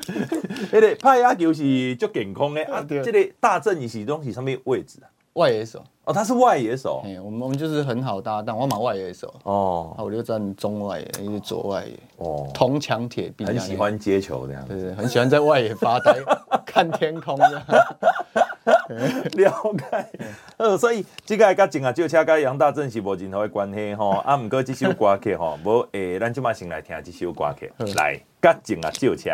迄个拍野球是足健康的啊，这个大正伊是拢是什么位置啊？
外野手。
哦，他是外野手。
哎，我们我们就是很好搭档，我买外野手。哦，我就站中外野，一直左外野哦，铜墙铁壁，
很喜欢接球这样，
对对，很喜欢在外野发呆，看天空这样。
了解，呃，所以这个跟静啊轿车跟杨大正是无任何的关系吼，啊，毋过这首歌曲吼，无诶，咱即马先来听这首歌曲，来跟静啊
轿车。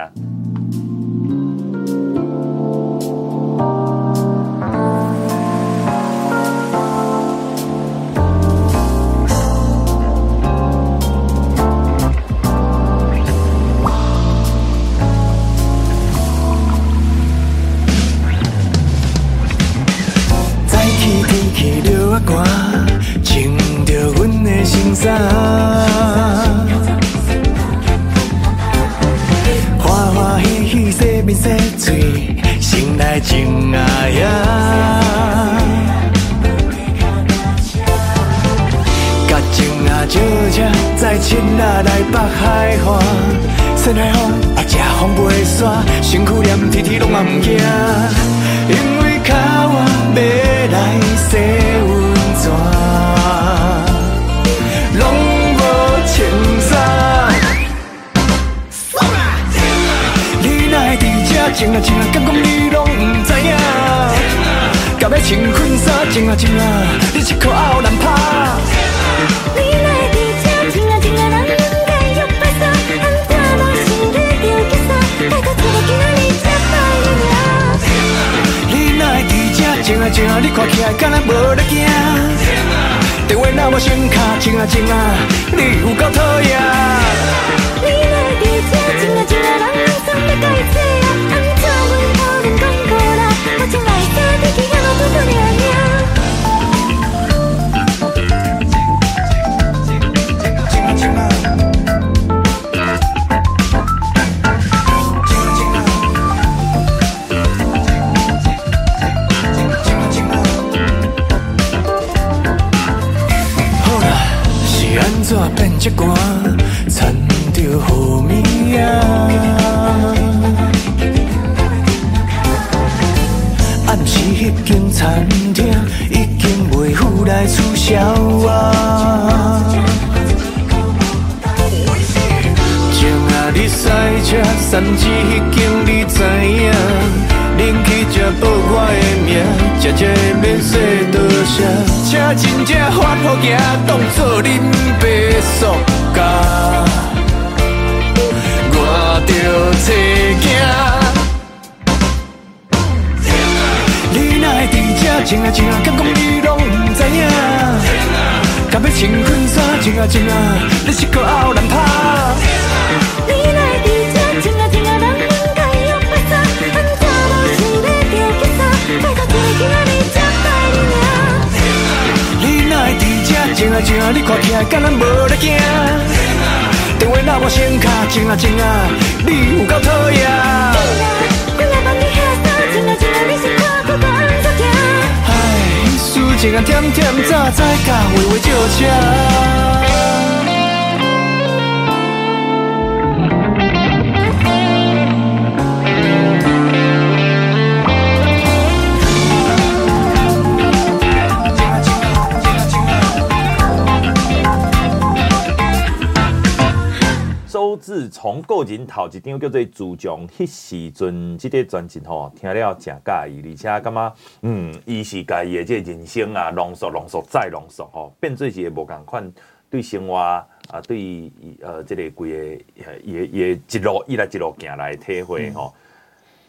个人头一张叫做《自强》，迄时阵即个专辑吼，听了真介意，而且感觉嗯，伊是家己的这个人生啊，浓缩浓缩再浓缩吼，变做是无共款对生活啊，对呃这个规个也也一路一来一路行来体会吼。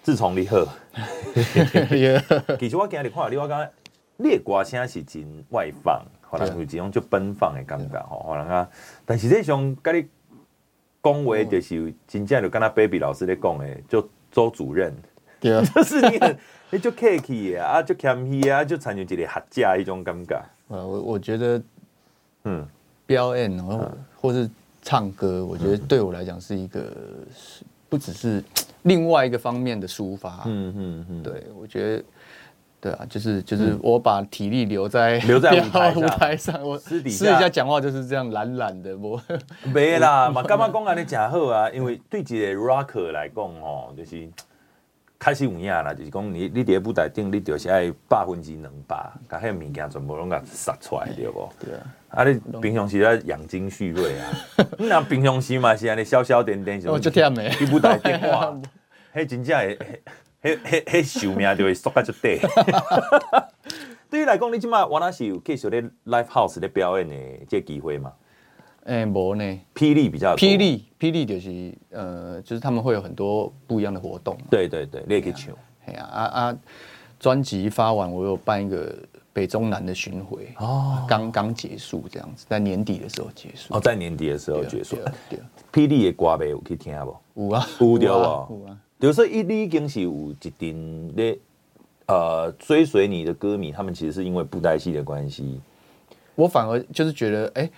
自从你好，其实我今日看你，我感觉你的歌声是真外放，可能有一种就奔放的感觉吼，可能啊，但实际上跟你。讲话就是真正就跟他 baby 老师在讲诶，就周主任，对啊，就是你很你就客气啊，就谦虚啊，就产生一个合家一种感觉。
我我觉得，嗯，表演或或是唱歌，我觉得对我来讲是一个，不只是另外一个方面的抒发。嗯嗯嗯，对我觉得。对啊，就是就是我把体力留在
留在 舞台
舞台上，我私底下。讲话就是这样懒懒的，我
没啦嘛，干嘛讲安尼真好啊？因为对一个 rocker 来讲哦，就是开始有影啦，就是讲你你伫个舞台顶，你就是爱百分之两百，把迄个物件全部拢甲杀出来，对不？对啊，啊你平常时咧养精蓄锐 啊，那平常时嘛是安尼消消点点，
我就忝的，
你舞台顶哇，迄真正会。迄、迄、迄寿命就会缩较就短。对于来讲，你即马我那是有继续咧 live house 咧表演的这机会吗？
诶、欸，无呢。
霹雳比较
霹雳，霹雳就是呃，就是他们会有很多不一样的活动。
对对对，你也可以唱。
哎呀啊啊！专辑发完，我有办一个北中南的巡回哦，刚刚结束这样子，在年底的时候结束。
哦，在年底的时候结束。对。霹雳的歌呗有去听无？
有啊，
有对无？有啊。就是说，一你已经是有一定的呃追随你的歌迷，他们其实是因为布袋戏的关系。
我反而就是觉得，哎、欸，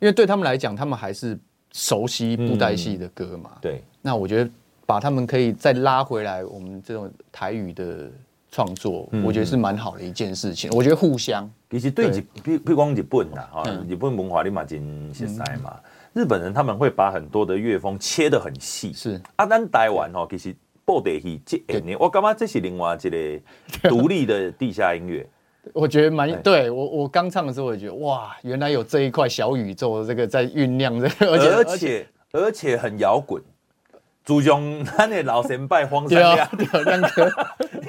因为对他们来讲，他们还是熟悉布袋戏的歌嘛。嗯、对。那我觉得把他们可以再拉回来，我们这种台语的创作，嗯、我觉得是蛮好的一件事情。我觉得互相，
其实对日，比比如讲日本啦，哈、嗯，日本文化你嘛真熟悉嘛。嗯日本人他们会把很多的乐风切得很细，是。啊，咱台湾哦，其实布袋戏这我感觉这是另外一个 独立的地下音乐，
我觉得蛮对。我我刚唱的时候，我觉得哇，原来有这一块小宇宙，这个在酝酿这个，
而且而且而且很摇滚。祖宗，咱的老神拜荒山亮，亮哥，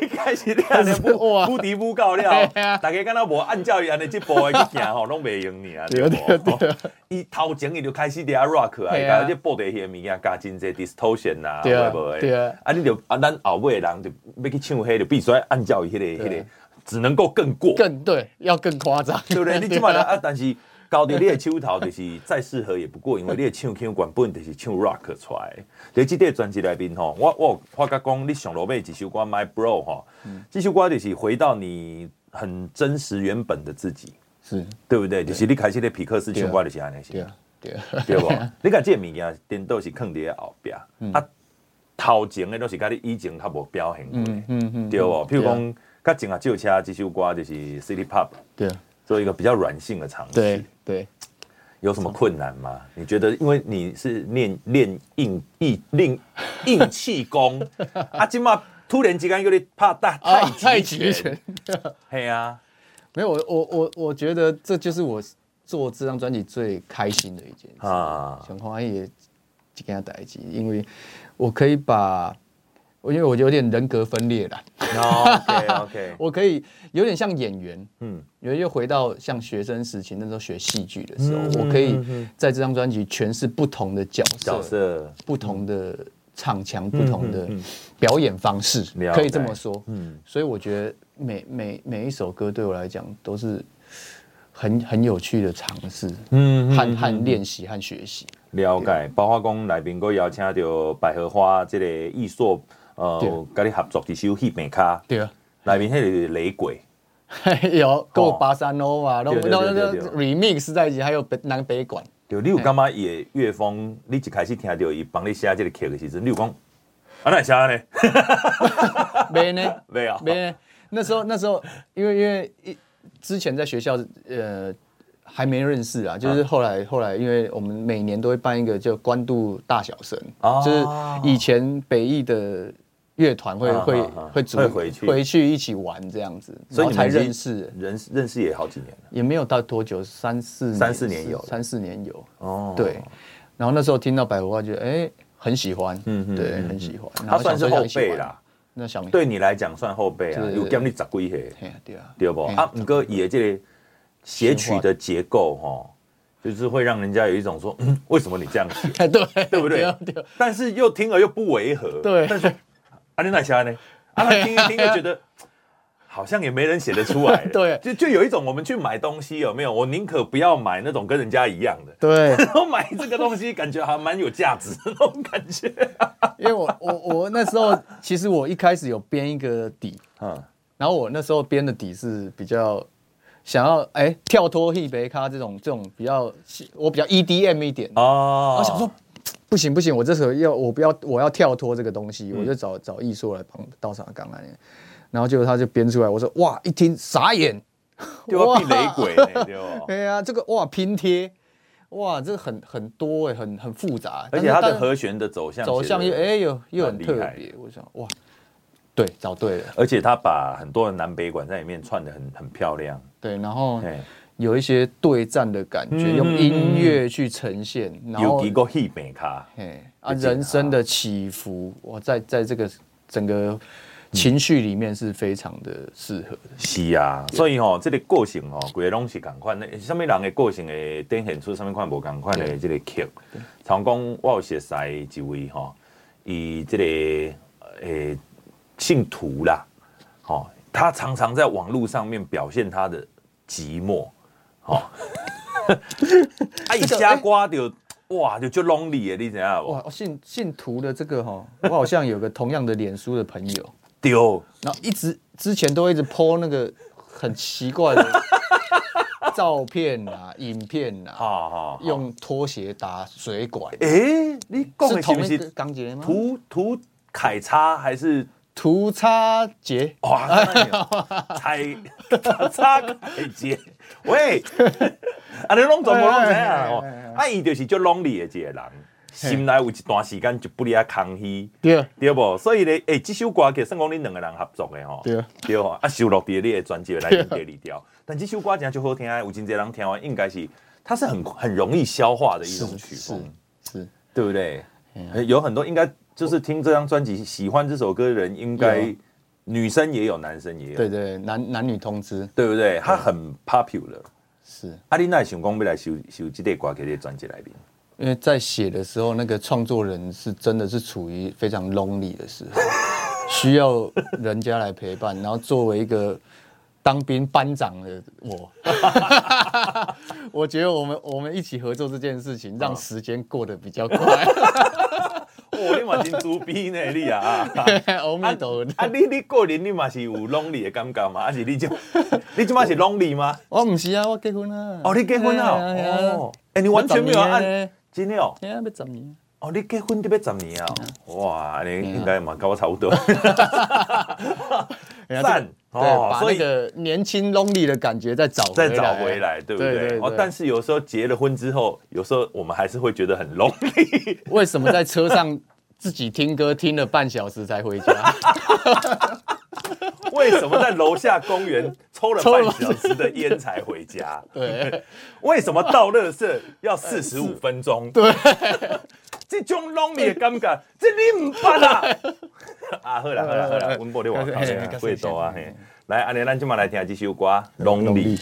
你 开始你安尼不不敌不告了，大家敢若无按照伊安尼即步去行 吼，拢袂用你啊。对对对，伊头前伊就开始伫遐 rock 啊，伊加这布袋戏的物件加真济 distortion 啊，对不会？对啊，啊你就啊咱后尾的人就要去唱迄个，必须要按照伊迄个迄个，只能够更过，
更对，要更夸张，
对不对？你起码啊，但是。到底你的手头就是再适合也不过，因为你的唱腔原本就是唱 rock 出来。的。在即个专辑里边吼，我我发觉讲你上路尾一首歌 My Bro 哈，这首歌就是回到你很真实原本的自己，是。对不对？就是你开始的皮克斯唱歌就是安尼些，对对不？你看这物件颠倒是放在后边，啊头前的都是跟你以前较无表现过，嗯嗯对不？譬如讲，较前啊旧车这首歌就是 City Pop，对。做一个比较软性的尝试，
对对，
有什么困难吗？你觉得，因为你是练练硬硬练硬气功，啊，今嘛突然之间有点怕大太极拳，嘿啊，
没有，我我我我觉得这就是我做这张专辑最开心的一件事。啊，想欢也去跟他在一起，因为我可以把。我因为我有点人格分裂了
，OK OK，
我可以有点像演员，嗯，因为又回到像学生时期那时候学戏剧的时候，我可以在这张专辑诠释不同的角色，角色不同的唱腔，不同的表演方式，可以这么说，嗯，所以我觉得每每每一首歌对我来讲都是很很有趣的尝试，嗯，和和练习和学习，
了解。包括讲来宾哥邀请到百合花这个艺术。呃，跟你合作一首《戏名卡》，对啊，里面迄个雷鬼，
有跟我巴萨诺瓦，然后然后 remix 在一起，还有北南北管。
对，你有感觉伊的乐风，你一开始听到伊帮你写这个曲的时阵，你有讲，啊，哪写呢？
没呢，
没有，
没。那时候，那时候，因为因为一之前在学校呃还没认识啊，就是后来后来，因为我们每年都会办一个叫关渡大小生，就是以前北艺的乐团会会会组回去。回去一起玩这样子，所以才认识，
认认识也好几年了，
也没有到多久，三四
三四年有，
三四年有。哦，对。然后那时候听到百合花，觉得哎很喜欢，嗯对，很喜欢。
他算是后辈啦。那想对你来讲算后辈啊，有给你十几岁，对啊，对不？啊，不过也这个写曲的结构哈，就是会让人家有一种说，嗯，为什么你这样写？
对，
对不对？但是又听了又不违和，
对。
但是阿林奈霞呢？阿兰 听一听就觉得。好像也没人写得出来，
对，
就就有一种我们去买东西有没有？我宁可不要买那种跟人家一样的，
对，
然后买这个东西感觉还蛮有价值的那种感觉。
因为我我我那时候其实我一开始有编一个底，嗯，然后我那时候编的底是比较想要哎跳脱 hip hop 这种这种比较我比较 EDM 一点哦，我想说不行不行，我这时候要我不要我要跳脱这个东西，我就找找艺硕来帮到场刚来。然后结果他就编出来，我说哇，一听傻眼，
哇，雷鬼，
对啊，这个哇拼贴，哇，这个很很多哎，很很复杂，
而且它的和弦的走向
走向又哎又又很特别，我想哇，对，找对了，
而且他把很多的南北管在里面串的很很漂亮，
对，然后有一些对战的感觉，用音乐去呈现，
有一个 hip hop，
啊，人生的起伏，我在在这个整个。情绪里面是非常的适合的。
是啊，所以吼，这个个性吼，规个拢是共款。什么人的个性会展现出什么款无共款的这个曲。常讲我有识识一位吼，以这个诶姓涂啦，吼，他常常在网络上面表现他的寂寞，吼。啊，一下瓜就哇就就 lonely 的，你知道
哇，信信徒的这个吼，我好像有个同样的脸书的朋友。
丢，
然后一直之前都一直 po 那个很奇怪的 照片啊、影片啊，用拖鞋打水管。
哎，你讲的是不是
钢结吗？
涂涂凯叉还是
涂叉结？
哇，彩叉凯结。喂，啊，你拢怎么拢这样？啊，伊就是叫 lonely 的一个人。心内有一段时间就不离啊康熙，对对不？所以咧，诶，这首歌其实算讲恁两个人合作的吼，对对吼，啊收录伫你的专辑来第二条。但这首歌真就好听，有真侪人听完应该是，它是很很容易消化的一种曲风，是，对不对？有很多应该就是听这张专辑喜欢这首歌的人，应该女生也有，男生也有，
对对，男男女通吃，
对不对？他很 popular，
是。
阿丽奈想讲要来收收这个歌，给这专辑来边。
因为在写的时候，那个创作人是真的是处于非常 lonely 的时候，需要人家来陪伴。然后作为一个当兵班长的我，我觉得我们我们一起合作这件事情，让时间过得比较快。
哦，你嘛真猪逼呢，你啊！
阿弥陀佛。
啊，你你个人你嘛是有 lonely 的感觉吗？还是你就你今嘛是 lonely 吗？
我唔是啊，我结婚了。
哦，你结婚了？哦，哎，你完全没有按。真的哦，
要十年
哦，你结婚都要十年啊！哇，你应该嘛跟我差不多。赞
哦，把那个年轻 lonely 的感觉再找
再找回来，对不对？哦，但是有时候结了婚之后，有时候我们还是会觉得很 lonely。
为什么在车上自己听歌听了半小时才回家？
为什么在楼下公园抽了 半小时的烟才回家？
对，
为什么倒垃圾要四十五分钟？
对，
这种 lonely 的感觉，这你唔捌啊？啊，好啦好啦好啦，温波你话讲，会多啊嘿。来，阿年咱今晚来听这首歌，lonely。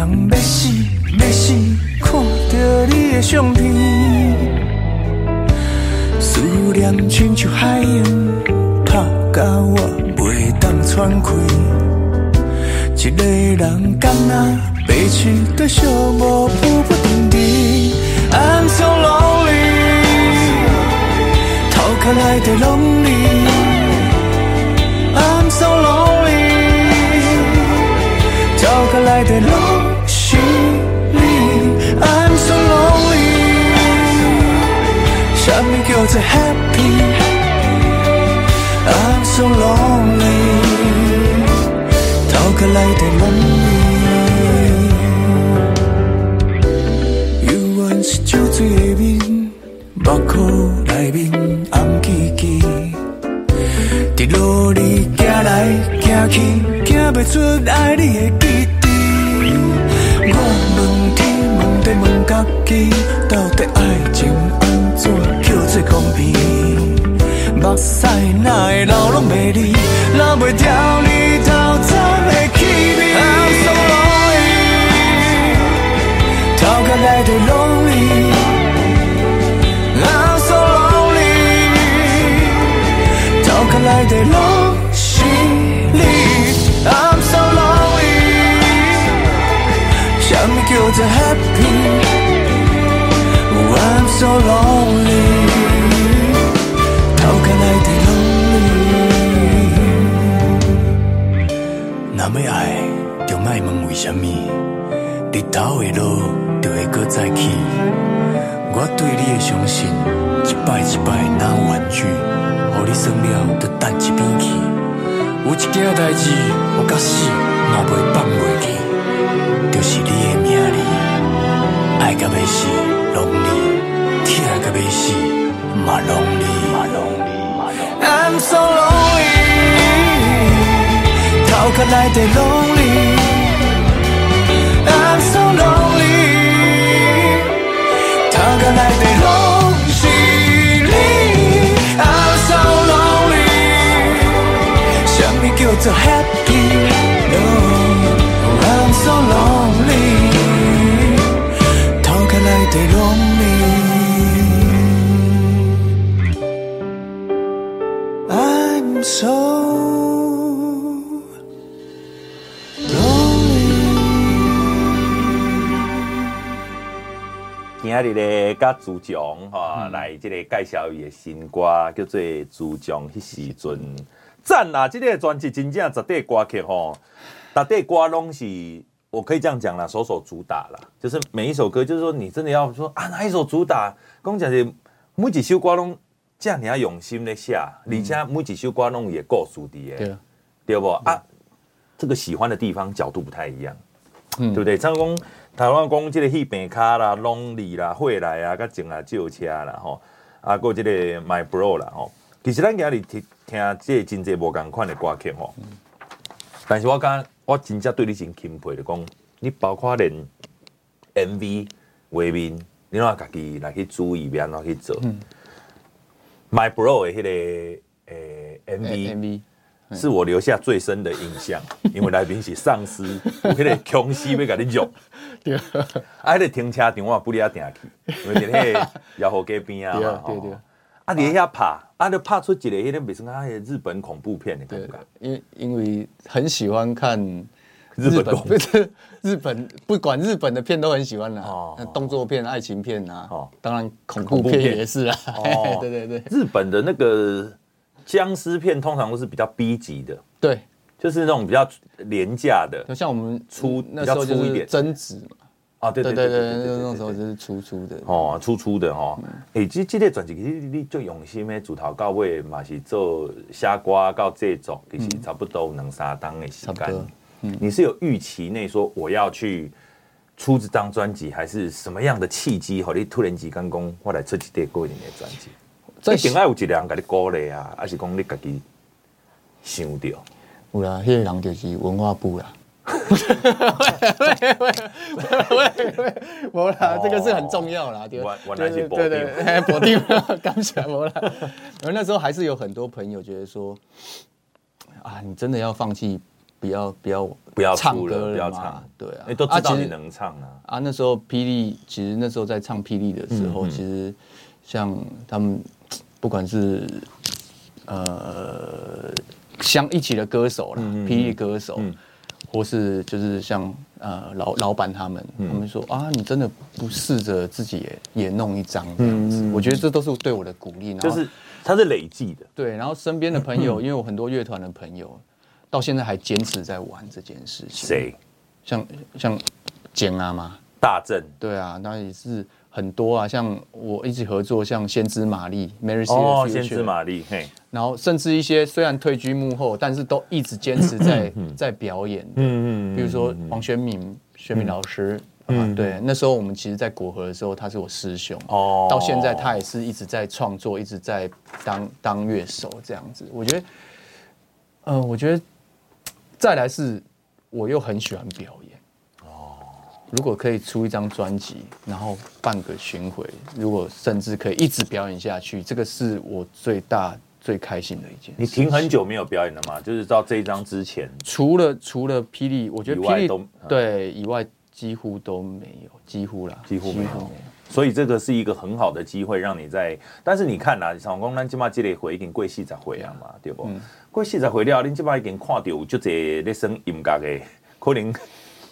人要死，要死，看到你的相片，思念亲像海涌，拍甲我袂当喘气。一个人敢若白痴在寂寞浮浮沉沉，I'm so lonely。个内底拢你，I'm so lonely，头壳内底拢什么叫做 happy？I'm so lonely，头壳内底拢你，幽怨是酒醉的面，目眶。内面红记记，伫路里行来行去，行不出爱你的记忆。我问天问地问家己，到底爱情安怎叫做公平？目屎哪会流拢袂离，流袂掉你头颤的气味。I'm so lonely，头壳内底拢你。来的拢是你，I'm so lonely，什么叫做 happy？I'm so lonely，就莫问为什么，日头的路就会搁再起，我对你的相信一摆一摆那婉拒。予你算了，就等一边去。有一件代志，我到死嘛袂放袂记，就是你的名字。爱到要死，lonely，疼到要死，嘛 lonely，嘛 lonely。I'm so lonely，头壳内底 lonely。I'm so lonely，头壳内底 lonely。So happy, no,
日咧，甲朱强哈来这个介绍伊的新歌，叫做《朱强迄时阵》。赞啦！这个专辑真正十首歌曲吼，十首歌拢是，我可以这样讲啦，首首主打啦。就是每一首歌，就是说你真的要说啊，哪一首主打？讲起来每一首歌拢这样，你要用心的写，而且每一首歌拢也故事的，对对不？啊，这个喜欢的地方角度不太一样，嗯，对不对？像讲台湾讲即个戏病卡啦、lonely 啦、会来啊、甲静啊、借车啦，吼，啊，过即个 My Bro 啦，吼。其实咱今日听听这真济无共款的歌曲吼，但是我讲我真正对你真钦佩的讲，你包括连 MV 画面，你拢要家己来去注意，要安怎去做。嗯、My Bro 的迄、那个诶、欸、MV，, MV 是我留下最深的印象，因为来宾是丧尸，有迄个强势要甲你用。对，啊，迄个停车场我不离啊定去，因为迄个瑶湖街边啊 嘛，对对。啊，你遐拍，啊，就拍出一个迄个袂算啊，日本恐怖片的感觉。
因为因为很喜欢看日本，不是日本，不管日本的片都很喜欢啦。哦，动作片、爱情片啊，哦，当然恐怖片也是啊。哦，对对对，
日本的那个僵尸片通常都是比较 B 级的。
对，
就是那种比较廉价的，
像我们
粗那时候粗一点
贞子嘛。
啊，对对对对对，
那时候就是粗粗的
哦，粗粗的哦。哎，这这个专辑其实你最用心的，主头到尾嘛是做虾瓜到制作，其实差不多两三档的时间。嗯，你是有预期内说我要去出这张专辑，还是什么样的契机，和你突然之间讲我来出一个过年的专辑？一定爱有一个人给你鼓励啊，还是讲你自己想到？
有啦，那个人就是文化部啦。喂喂喂喂喂，啦，这个是很重要啦，对对对对对，保定 刚起来没啦。而那时候还是有很多朋友觉得说，啊，你真的要放弃，不要不要
不要
唱歌了，
不要唱，
对啊，
你都知道你能唱啊。
啊，那时候霹雳，其实那时候在唱霹雳的时候，其实像他们不管是呃相一起的歌手啦，霹雳歌手。或是就是像呃老老板他们，他们说啊，你真的不试着自己也也弄一张这样子，我觉得这都是对我的鼓励。
就是它是累计的。
对，然后身边的朋友，因为我很多乐团的朋友，到现在还坚持在玩这件事情。
谁？
像像简啊嘛，
大正。
对啊，那也是很多啊。像我一起合作，像先知玛丽，Mary
哦，先知玛丽，嘿。
然后甚至一些虽然退居幕后，但是都一直坚持在 在表演。嗯嗯。比如说黄轩敏，宣敏老师。嗯，对，那时候我们其实，在国合的时候，他是我师兄哦。到现在，他也是一直在创作，一直在当当乐手这样子。我觉得，嗯，我觉得再来是，我又很喜欢表演哦。如果可以出一张专辑，然后办个巡回，如果甚至可以一直表演下去，这个是我最大最开心的一件事。
你停很久没有表演了吗？就是到这一张之前，
除了除了霹雳，我觉得霹雳都对以外。几乎都没有，几乎啦，
几乎没有，所以这个是一个很好的机会，让你在。但是你看呐，像讲咱今麦这个会已经过四十回啊嘛，对不？嗯、过四十回了，你今麦已经看到就这咧生音乐的，可能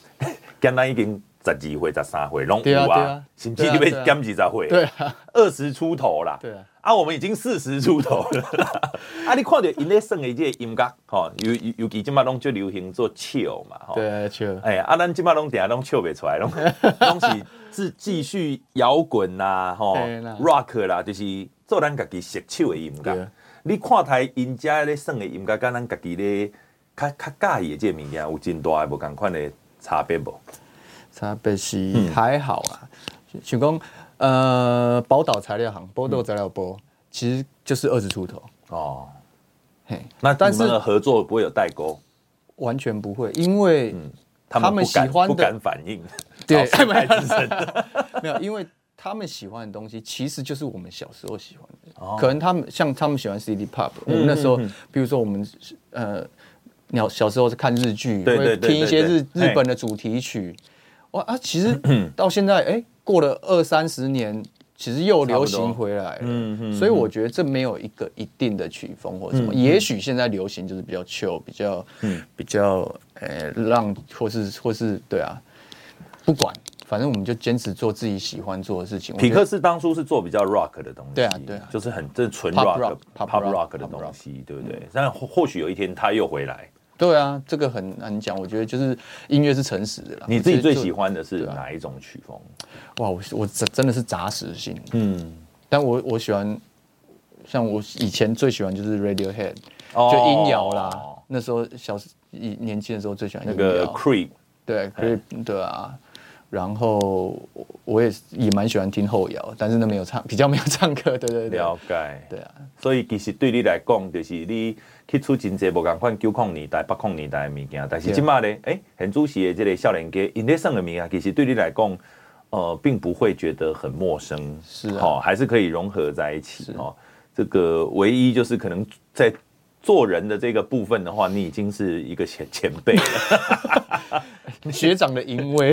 简单已经十二岁、十三岁拢有啊，甚至你要减二十岁，对啊，二十出头啦，对啊。啊，我们已经四十出头了。啊，你看到因咧算的这个音乐，吼，尤尤尤其今麦拢最流行做笑嘛，吼。
对，笑。
哎呀，啊，咱今麦拢定拢笑不出来，拢 拢是是继续摇滚啦，吼，rock 啦，就是做咱家己熟手的音乐。你看台因家咧算的音乐，跟咱家己咧较较介意的这个物件，有真大无共款的差别无？
差别是还好啊，想讲。呃，宝岛材料行，宝岛材料波，其实就是二十出头。哦。
嘿，那但是合作不会有代沟，
完全不会，因为他们喜欢的
不敢反应，
对，没有，因为他们喜欢的东西其实就是我们小时候喜欢的，可能他们像他们喜欢 City Pop，我们那时候，比如说我们呃，鸟小时候是看日剧，会听一些日日本的主题曲，哇啊，其实到现在哎。过了二三十年，其实又流行回来了。嗯嗯，所以我觉得这没有一个一定的曲风或什么。也许现在流行就是比较 chill，比较嗯，比较呃浪或是或是对啊，不管，反正我们就坚持做自己喜欢做的事情。
匹克是当初是做比较 rock 的东西，
对啊对啊，
就是很这纯 rock pop rock 的东西，对不对？但或许有一天他又回来。
对啊，这个很难讲。我觉得就是音乐是诚实的啦。
你自己最喜欢的是哪一种曲风？
哇，我我真真的是杂食性。嗯，但我我喜欢，像我以前最喜欢就是 Radiohead，就音摇啦。那时候小一年轻的时候最喜欢
那个 Creep，
对 Creep，对啊。然后我也也蛮喜欢听后摇，但是那没有唱，比较没有唱歌。对对对，
了解。
对啊，
所以其实对你来讲，就是你。去出真济无共款九零年代、八零年代的物件，但是即马咧，哎、欸，很主席的这个少年家，因咧耍的物件，其实对你来讲，呃，并不会觉得很陌生，
是哦、啊，
还是可以融合在一起哦。这个唯一就是可能在做人的这个部分的话，你已经是一个前前辈了，
学长的淫威，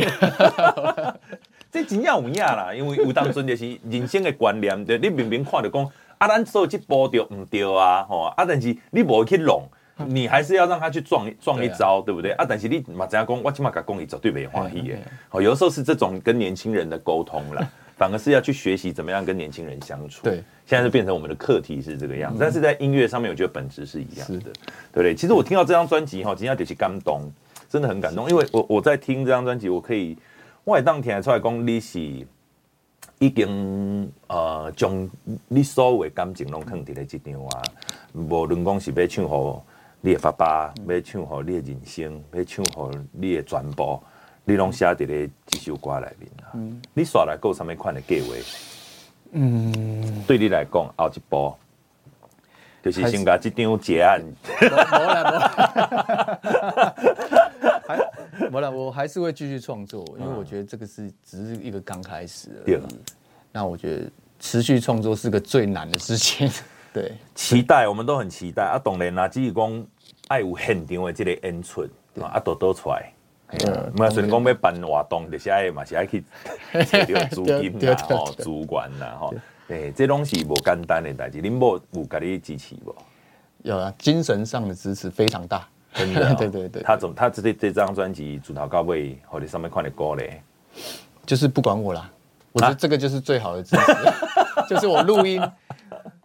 这真正有影啦，因为有当阵就是人生的观念，对，你明明看到讲。啊，咱做这步就唔对啊？吼啊，但是你无去弄，你还是要让他去撞撞一招，对不对？啊，但是你嘛怎样讲？我起码甲讲，伊绝对袂欢喜的。好，有的时候是这种跟年轻人的沟通啦，反而是要去学习怎么样跟年轻人相处。对，现在就变成我们的课题是这个样子。但是在音乐上面，我觉得本质是一样的，对不对？其实我听到这张专辑哈，今天就是感动，真的很感动，因为我我在听这张专辑，我可以我当天出来讲你是。已经呃将你所有的感情拢放伫咧即张啊，无论讲是要唱好你的爸爸，要唱好你的人生，要唱好你的全部，你拢写伫咧这首歌里面啊。嗯、你刷来够什么款的计划？嗯，对你来讲，后一步就是先把这张结案。
没了，我还是会继续创作，因为我觉得这个是只是一个刚开始而已。那我觉得持续创作是个最难的事情。对，
期待我们都很期待啊！当然啦，只是讲爱有现场的这个演出啊，都都出来。嗯，没有说讲要办活动，就是爱嘛，是爱 去找到资金啦，吼，主管啦，吼，对，这东西无简单的代志。恁某有给你支持不？
有啊，精神上的支持非常大。
真的、哦，对对对，他怎他这这张专辑主导高位或者上面看的歌嘞，
就是不管我啦，我觉得这个就是最好的支持，啊、就是我录音，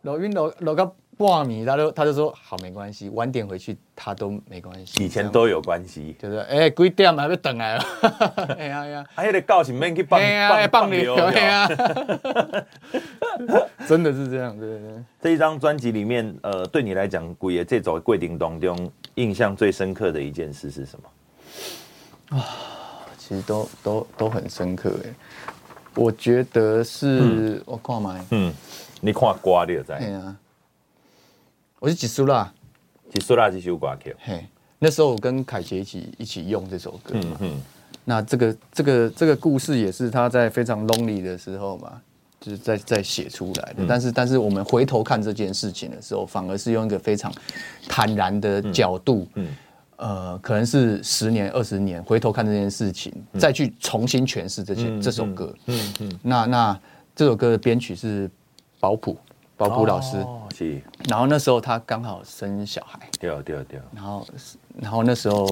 录音录录个半米，他就他就说好没关系，晚点回去他都没关系。
以前都有关系，
就是哎，几点还要等 来了？哎呀。呀，
还有得告诉免去放
放放流，哎呀，真的是这样，对对对。
这一张专辑里面，呃，对你来讲，古爷这首《桂林当中》印象最深刻的一件事是什么？
啊，其实都都都很深刻哎。我觉得是、嗯、我看嘛，
嗯，你看歌你就知。
对啊，我是吉苏拉，
吉苏啦这首歌曲。
嘿，那时候我跟凯杰一起一起用这首歌嘛。嗯嗯。那这个这个这个故事也是他在非常 lonely 的时候嘛，就是在在写出来的。嗯、但是但是我们回头看这件事情的时候，反而是用一个非常坦然的角度。嗯。嗯呃，可能是十年、二十年回头看这件事情，嗯、再去重新诠释这些、嗯、这首歌。嗯嗯。那那这首歌的编曲是保普，保普老师。哦，是。然后那时候他刚好生小孩。
对对对。
然后，然后那时候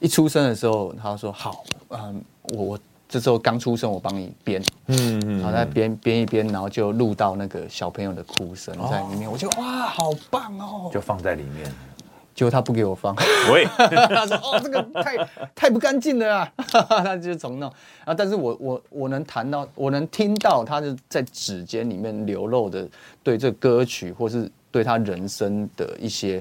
一出生的时候，他说：“好，嗯，我我这时候刚出生，我帮你编。”嗯嗯。然后再编编一编，然后就录到那个小朋友的哭声在里面。哦、我觉得哇，好棒哦！
就放在里面。
结果他不给我放，
喂，
他说：“哦，这个太太不干净了啊！” 他就重弄啊。但是我我我能谈到，我能听到他是在指尖里面流露的对这歌曲，或是对他人生的一些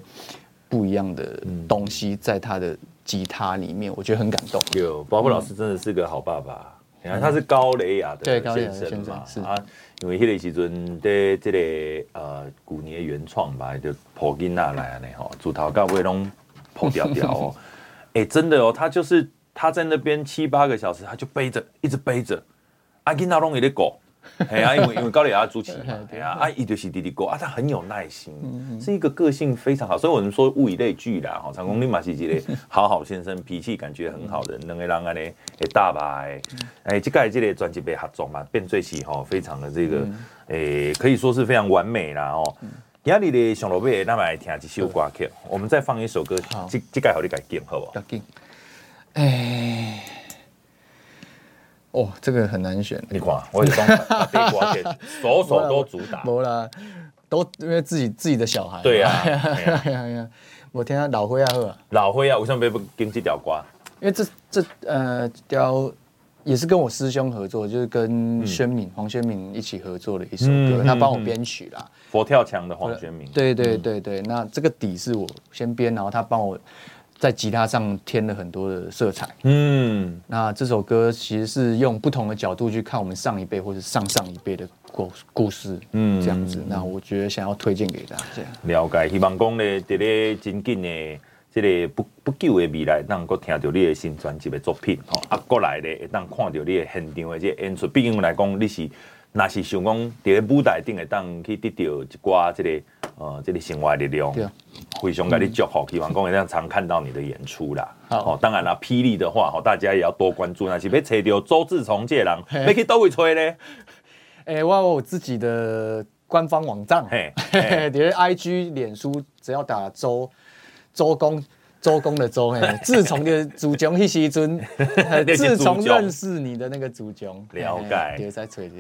不一样的东西，在他的吉他里面，我觉得很感动。
有，包括老师真的是个好爸爸。你看，他是高雷雅的先生嘛？啊，因为迄个时阵在这个呃古年原创吧，就破囡仔来安尼吼，主头到尾拢破掉掉哦。哎、欸，真的哦，他就是他在那边七八个小时，他就背着，一直背着，阿囡仔拢会咧顾。哎呀，因为因为高磊要主持嘛，对啊，阿姨就是弟弟哥啊，他很有耐心，是一个个性非常好，所以我们说物以类聚啦，哈，成功立马是一个 好好先生，脾气感觉很好的，两个人安尼会大吧？哎，这个这个专辑被合作嘛，变最是哈，非常的这个，诶，可以说是非常完美啦，哦。今日的上路尾，那么来听一首歌曲，我们再放一首歌，这这个好你改进好不好？
哎。哦，这个很难选。
你看，我也讲，对瓜田，首首都主打。
没啦，都因为自己自己的小孩。
对呀，
我听他老灰啊，呵。
老灰啊，为什么不跟这条瓜？
因为这这呃，条也是跟我师兄合作，就是跟宣敏黄宣敏一起合作的一首歌，他帮我编曲啦。
佛跳墙的黄宣敏。
对对对对，那这个底是我先编，然后他帮我。在吉他上添了很多的色彩。嗯，那这首歌其实是用不同的角度去看我们上一辈或者上上一辈的故故事。嗯，这样子。那我觉得想要推荐给大家。
了解，希望讲呢，在咧真近的这个不不久的未来，能够听到你的新专辑的作品。哦，啊，过来呢，会当看到你的现场的这个演出。毕竟来讲，你是那是想讲在舞台顶会当去得到一寡这个。呃，这里生活力量，非常给你祝福，希望讲会这样常看到你的演出啦。好，哦，当然啦，霹雳的话，哦，大家也要多关注。那是要找到周志崇这个人，要去倒位吹呢？
哎，我有我自己的官方网站，嘿，你的 IG、脸书，只要打周周公。周公的周，哎，自从的祖宗迄时阵，自从认识你的那个祖宗，
了解。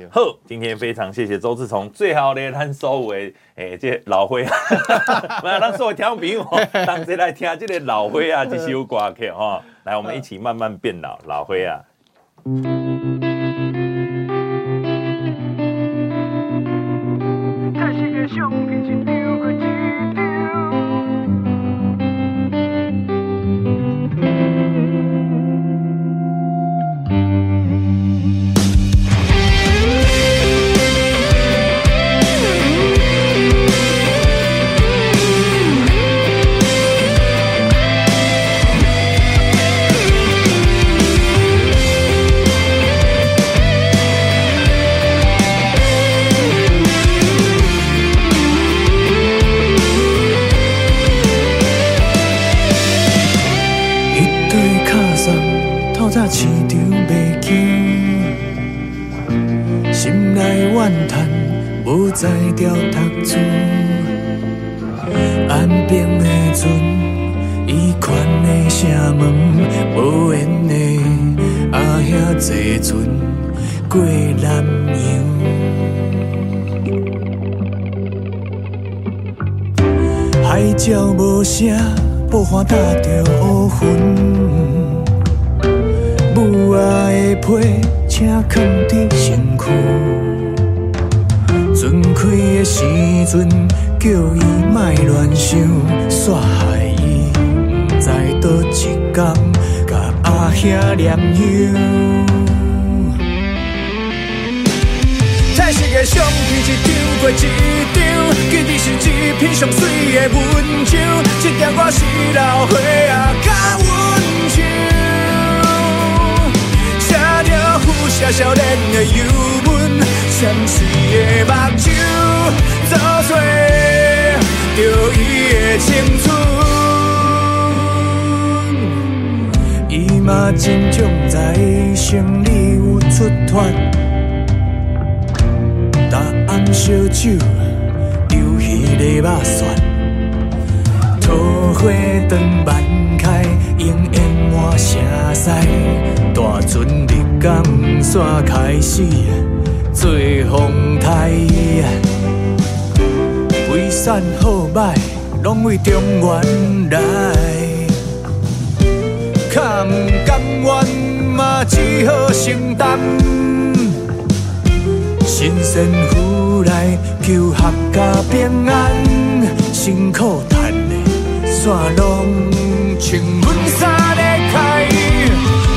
好，今天非常谢谢周志崇，最后呢，咱所有的诶，这老灰啊，来，咱所有听众朋友，同齐来听这个老灰啊，这首歌曲哈，来，我们一起慢慢变老，老灰啊。
鸟无声，薄汗踏着乌云。母仔的被，请藏伫身躯。船开的时阵，叫伊莫乱想，煞害伊不知倒一天，甲阿兄念乡。彩色的相片一张过一张，记得是一片上水的温州，这点歌是老花仔甲温柔，写着付写少年的忧闷，镶水的目睭，做作着伊的青春，伊嘛真将在心里有出脱。烧酒，流鱼的肉蒜，桃花灯满开，永远满城西，大船日港线开始做风台，飞散好歹拢为中原来，较唔甘愿嘛只好承担。新鲜富来求合家平安，辛苦赚的线拢穿阮三个开。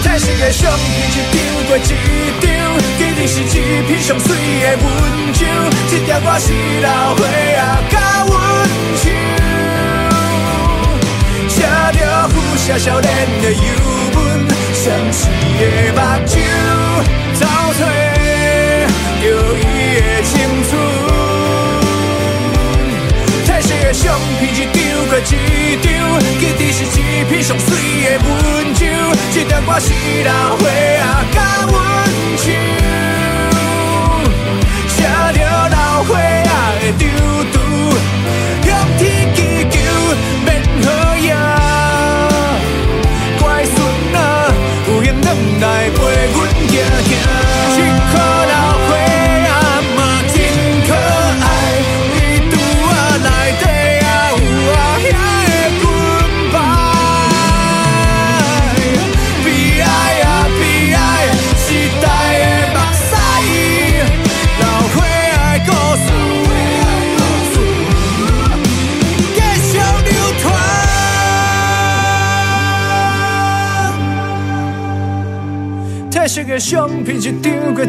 彩色的相片一张过一张，记得是一片上水的温州，这条我是老花仔甲温柔，写着付写少年的忧闷，相思的目睭，找找。着伊的青春，相片一张过一张，记得是一片上水的温州，这点我是老花仔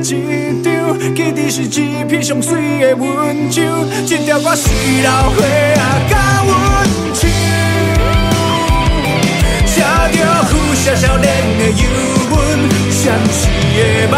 一张，记得是一片上水的温州，这条歌是老花仔甲阮唱，着富社少年的游魂，相思的梦。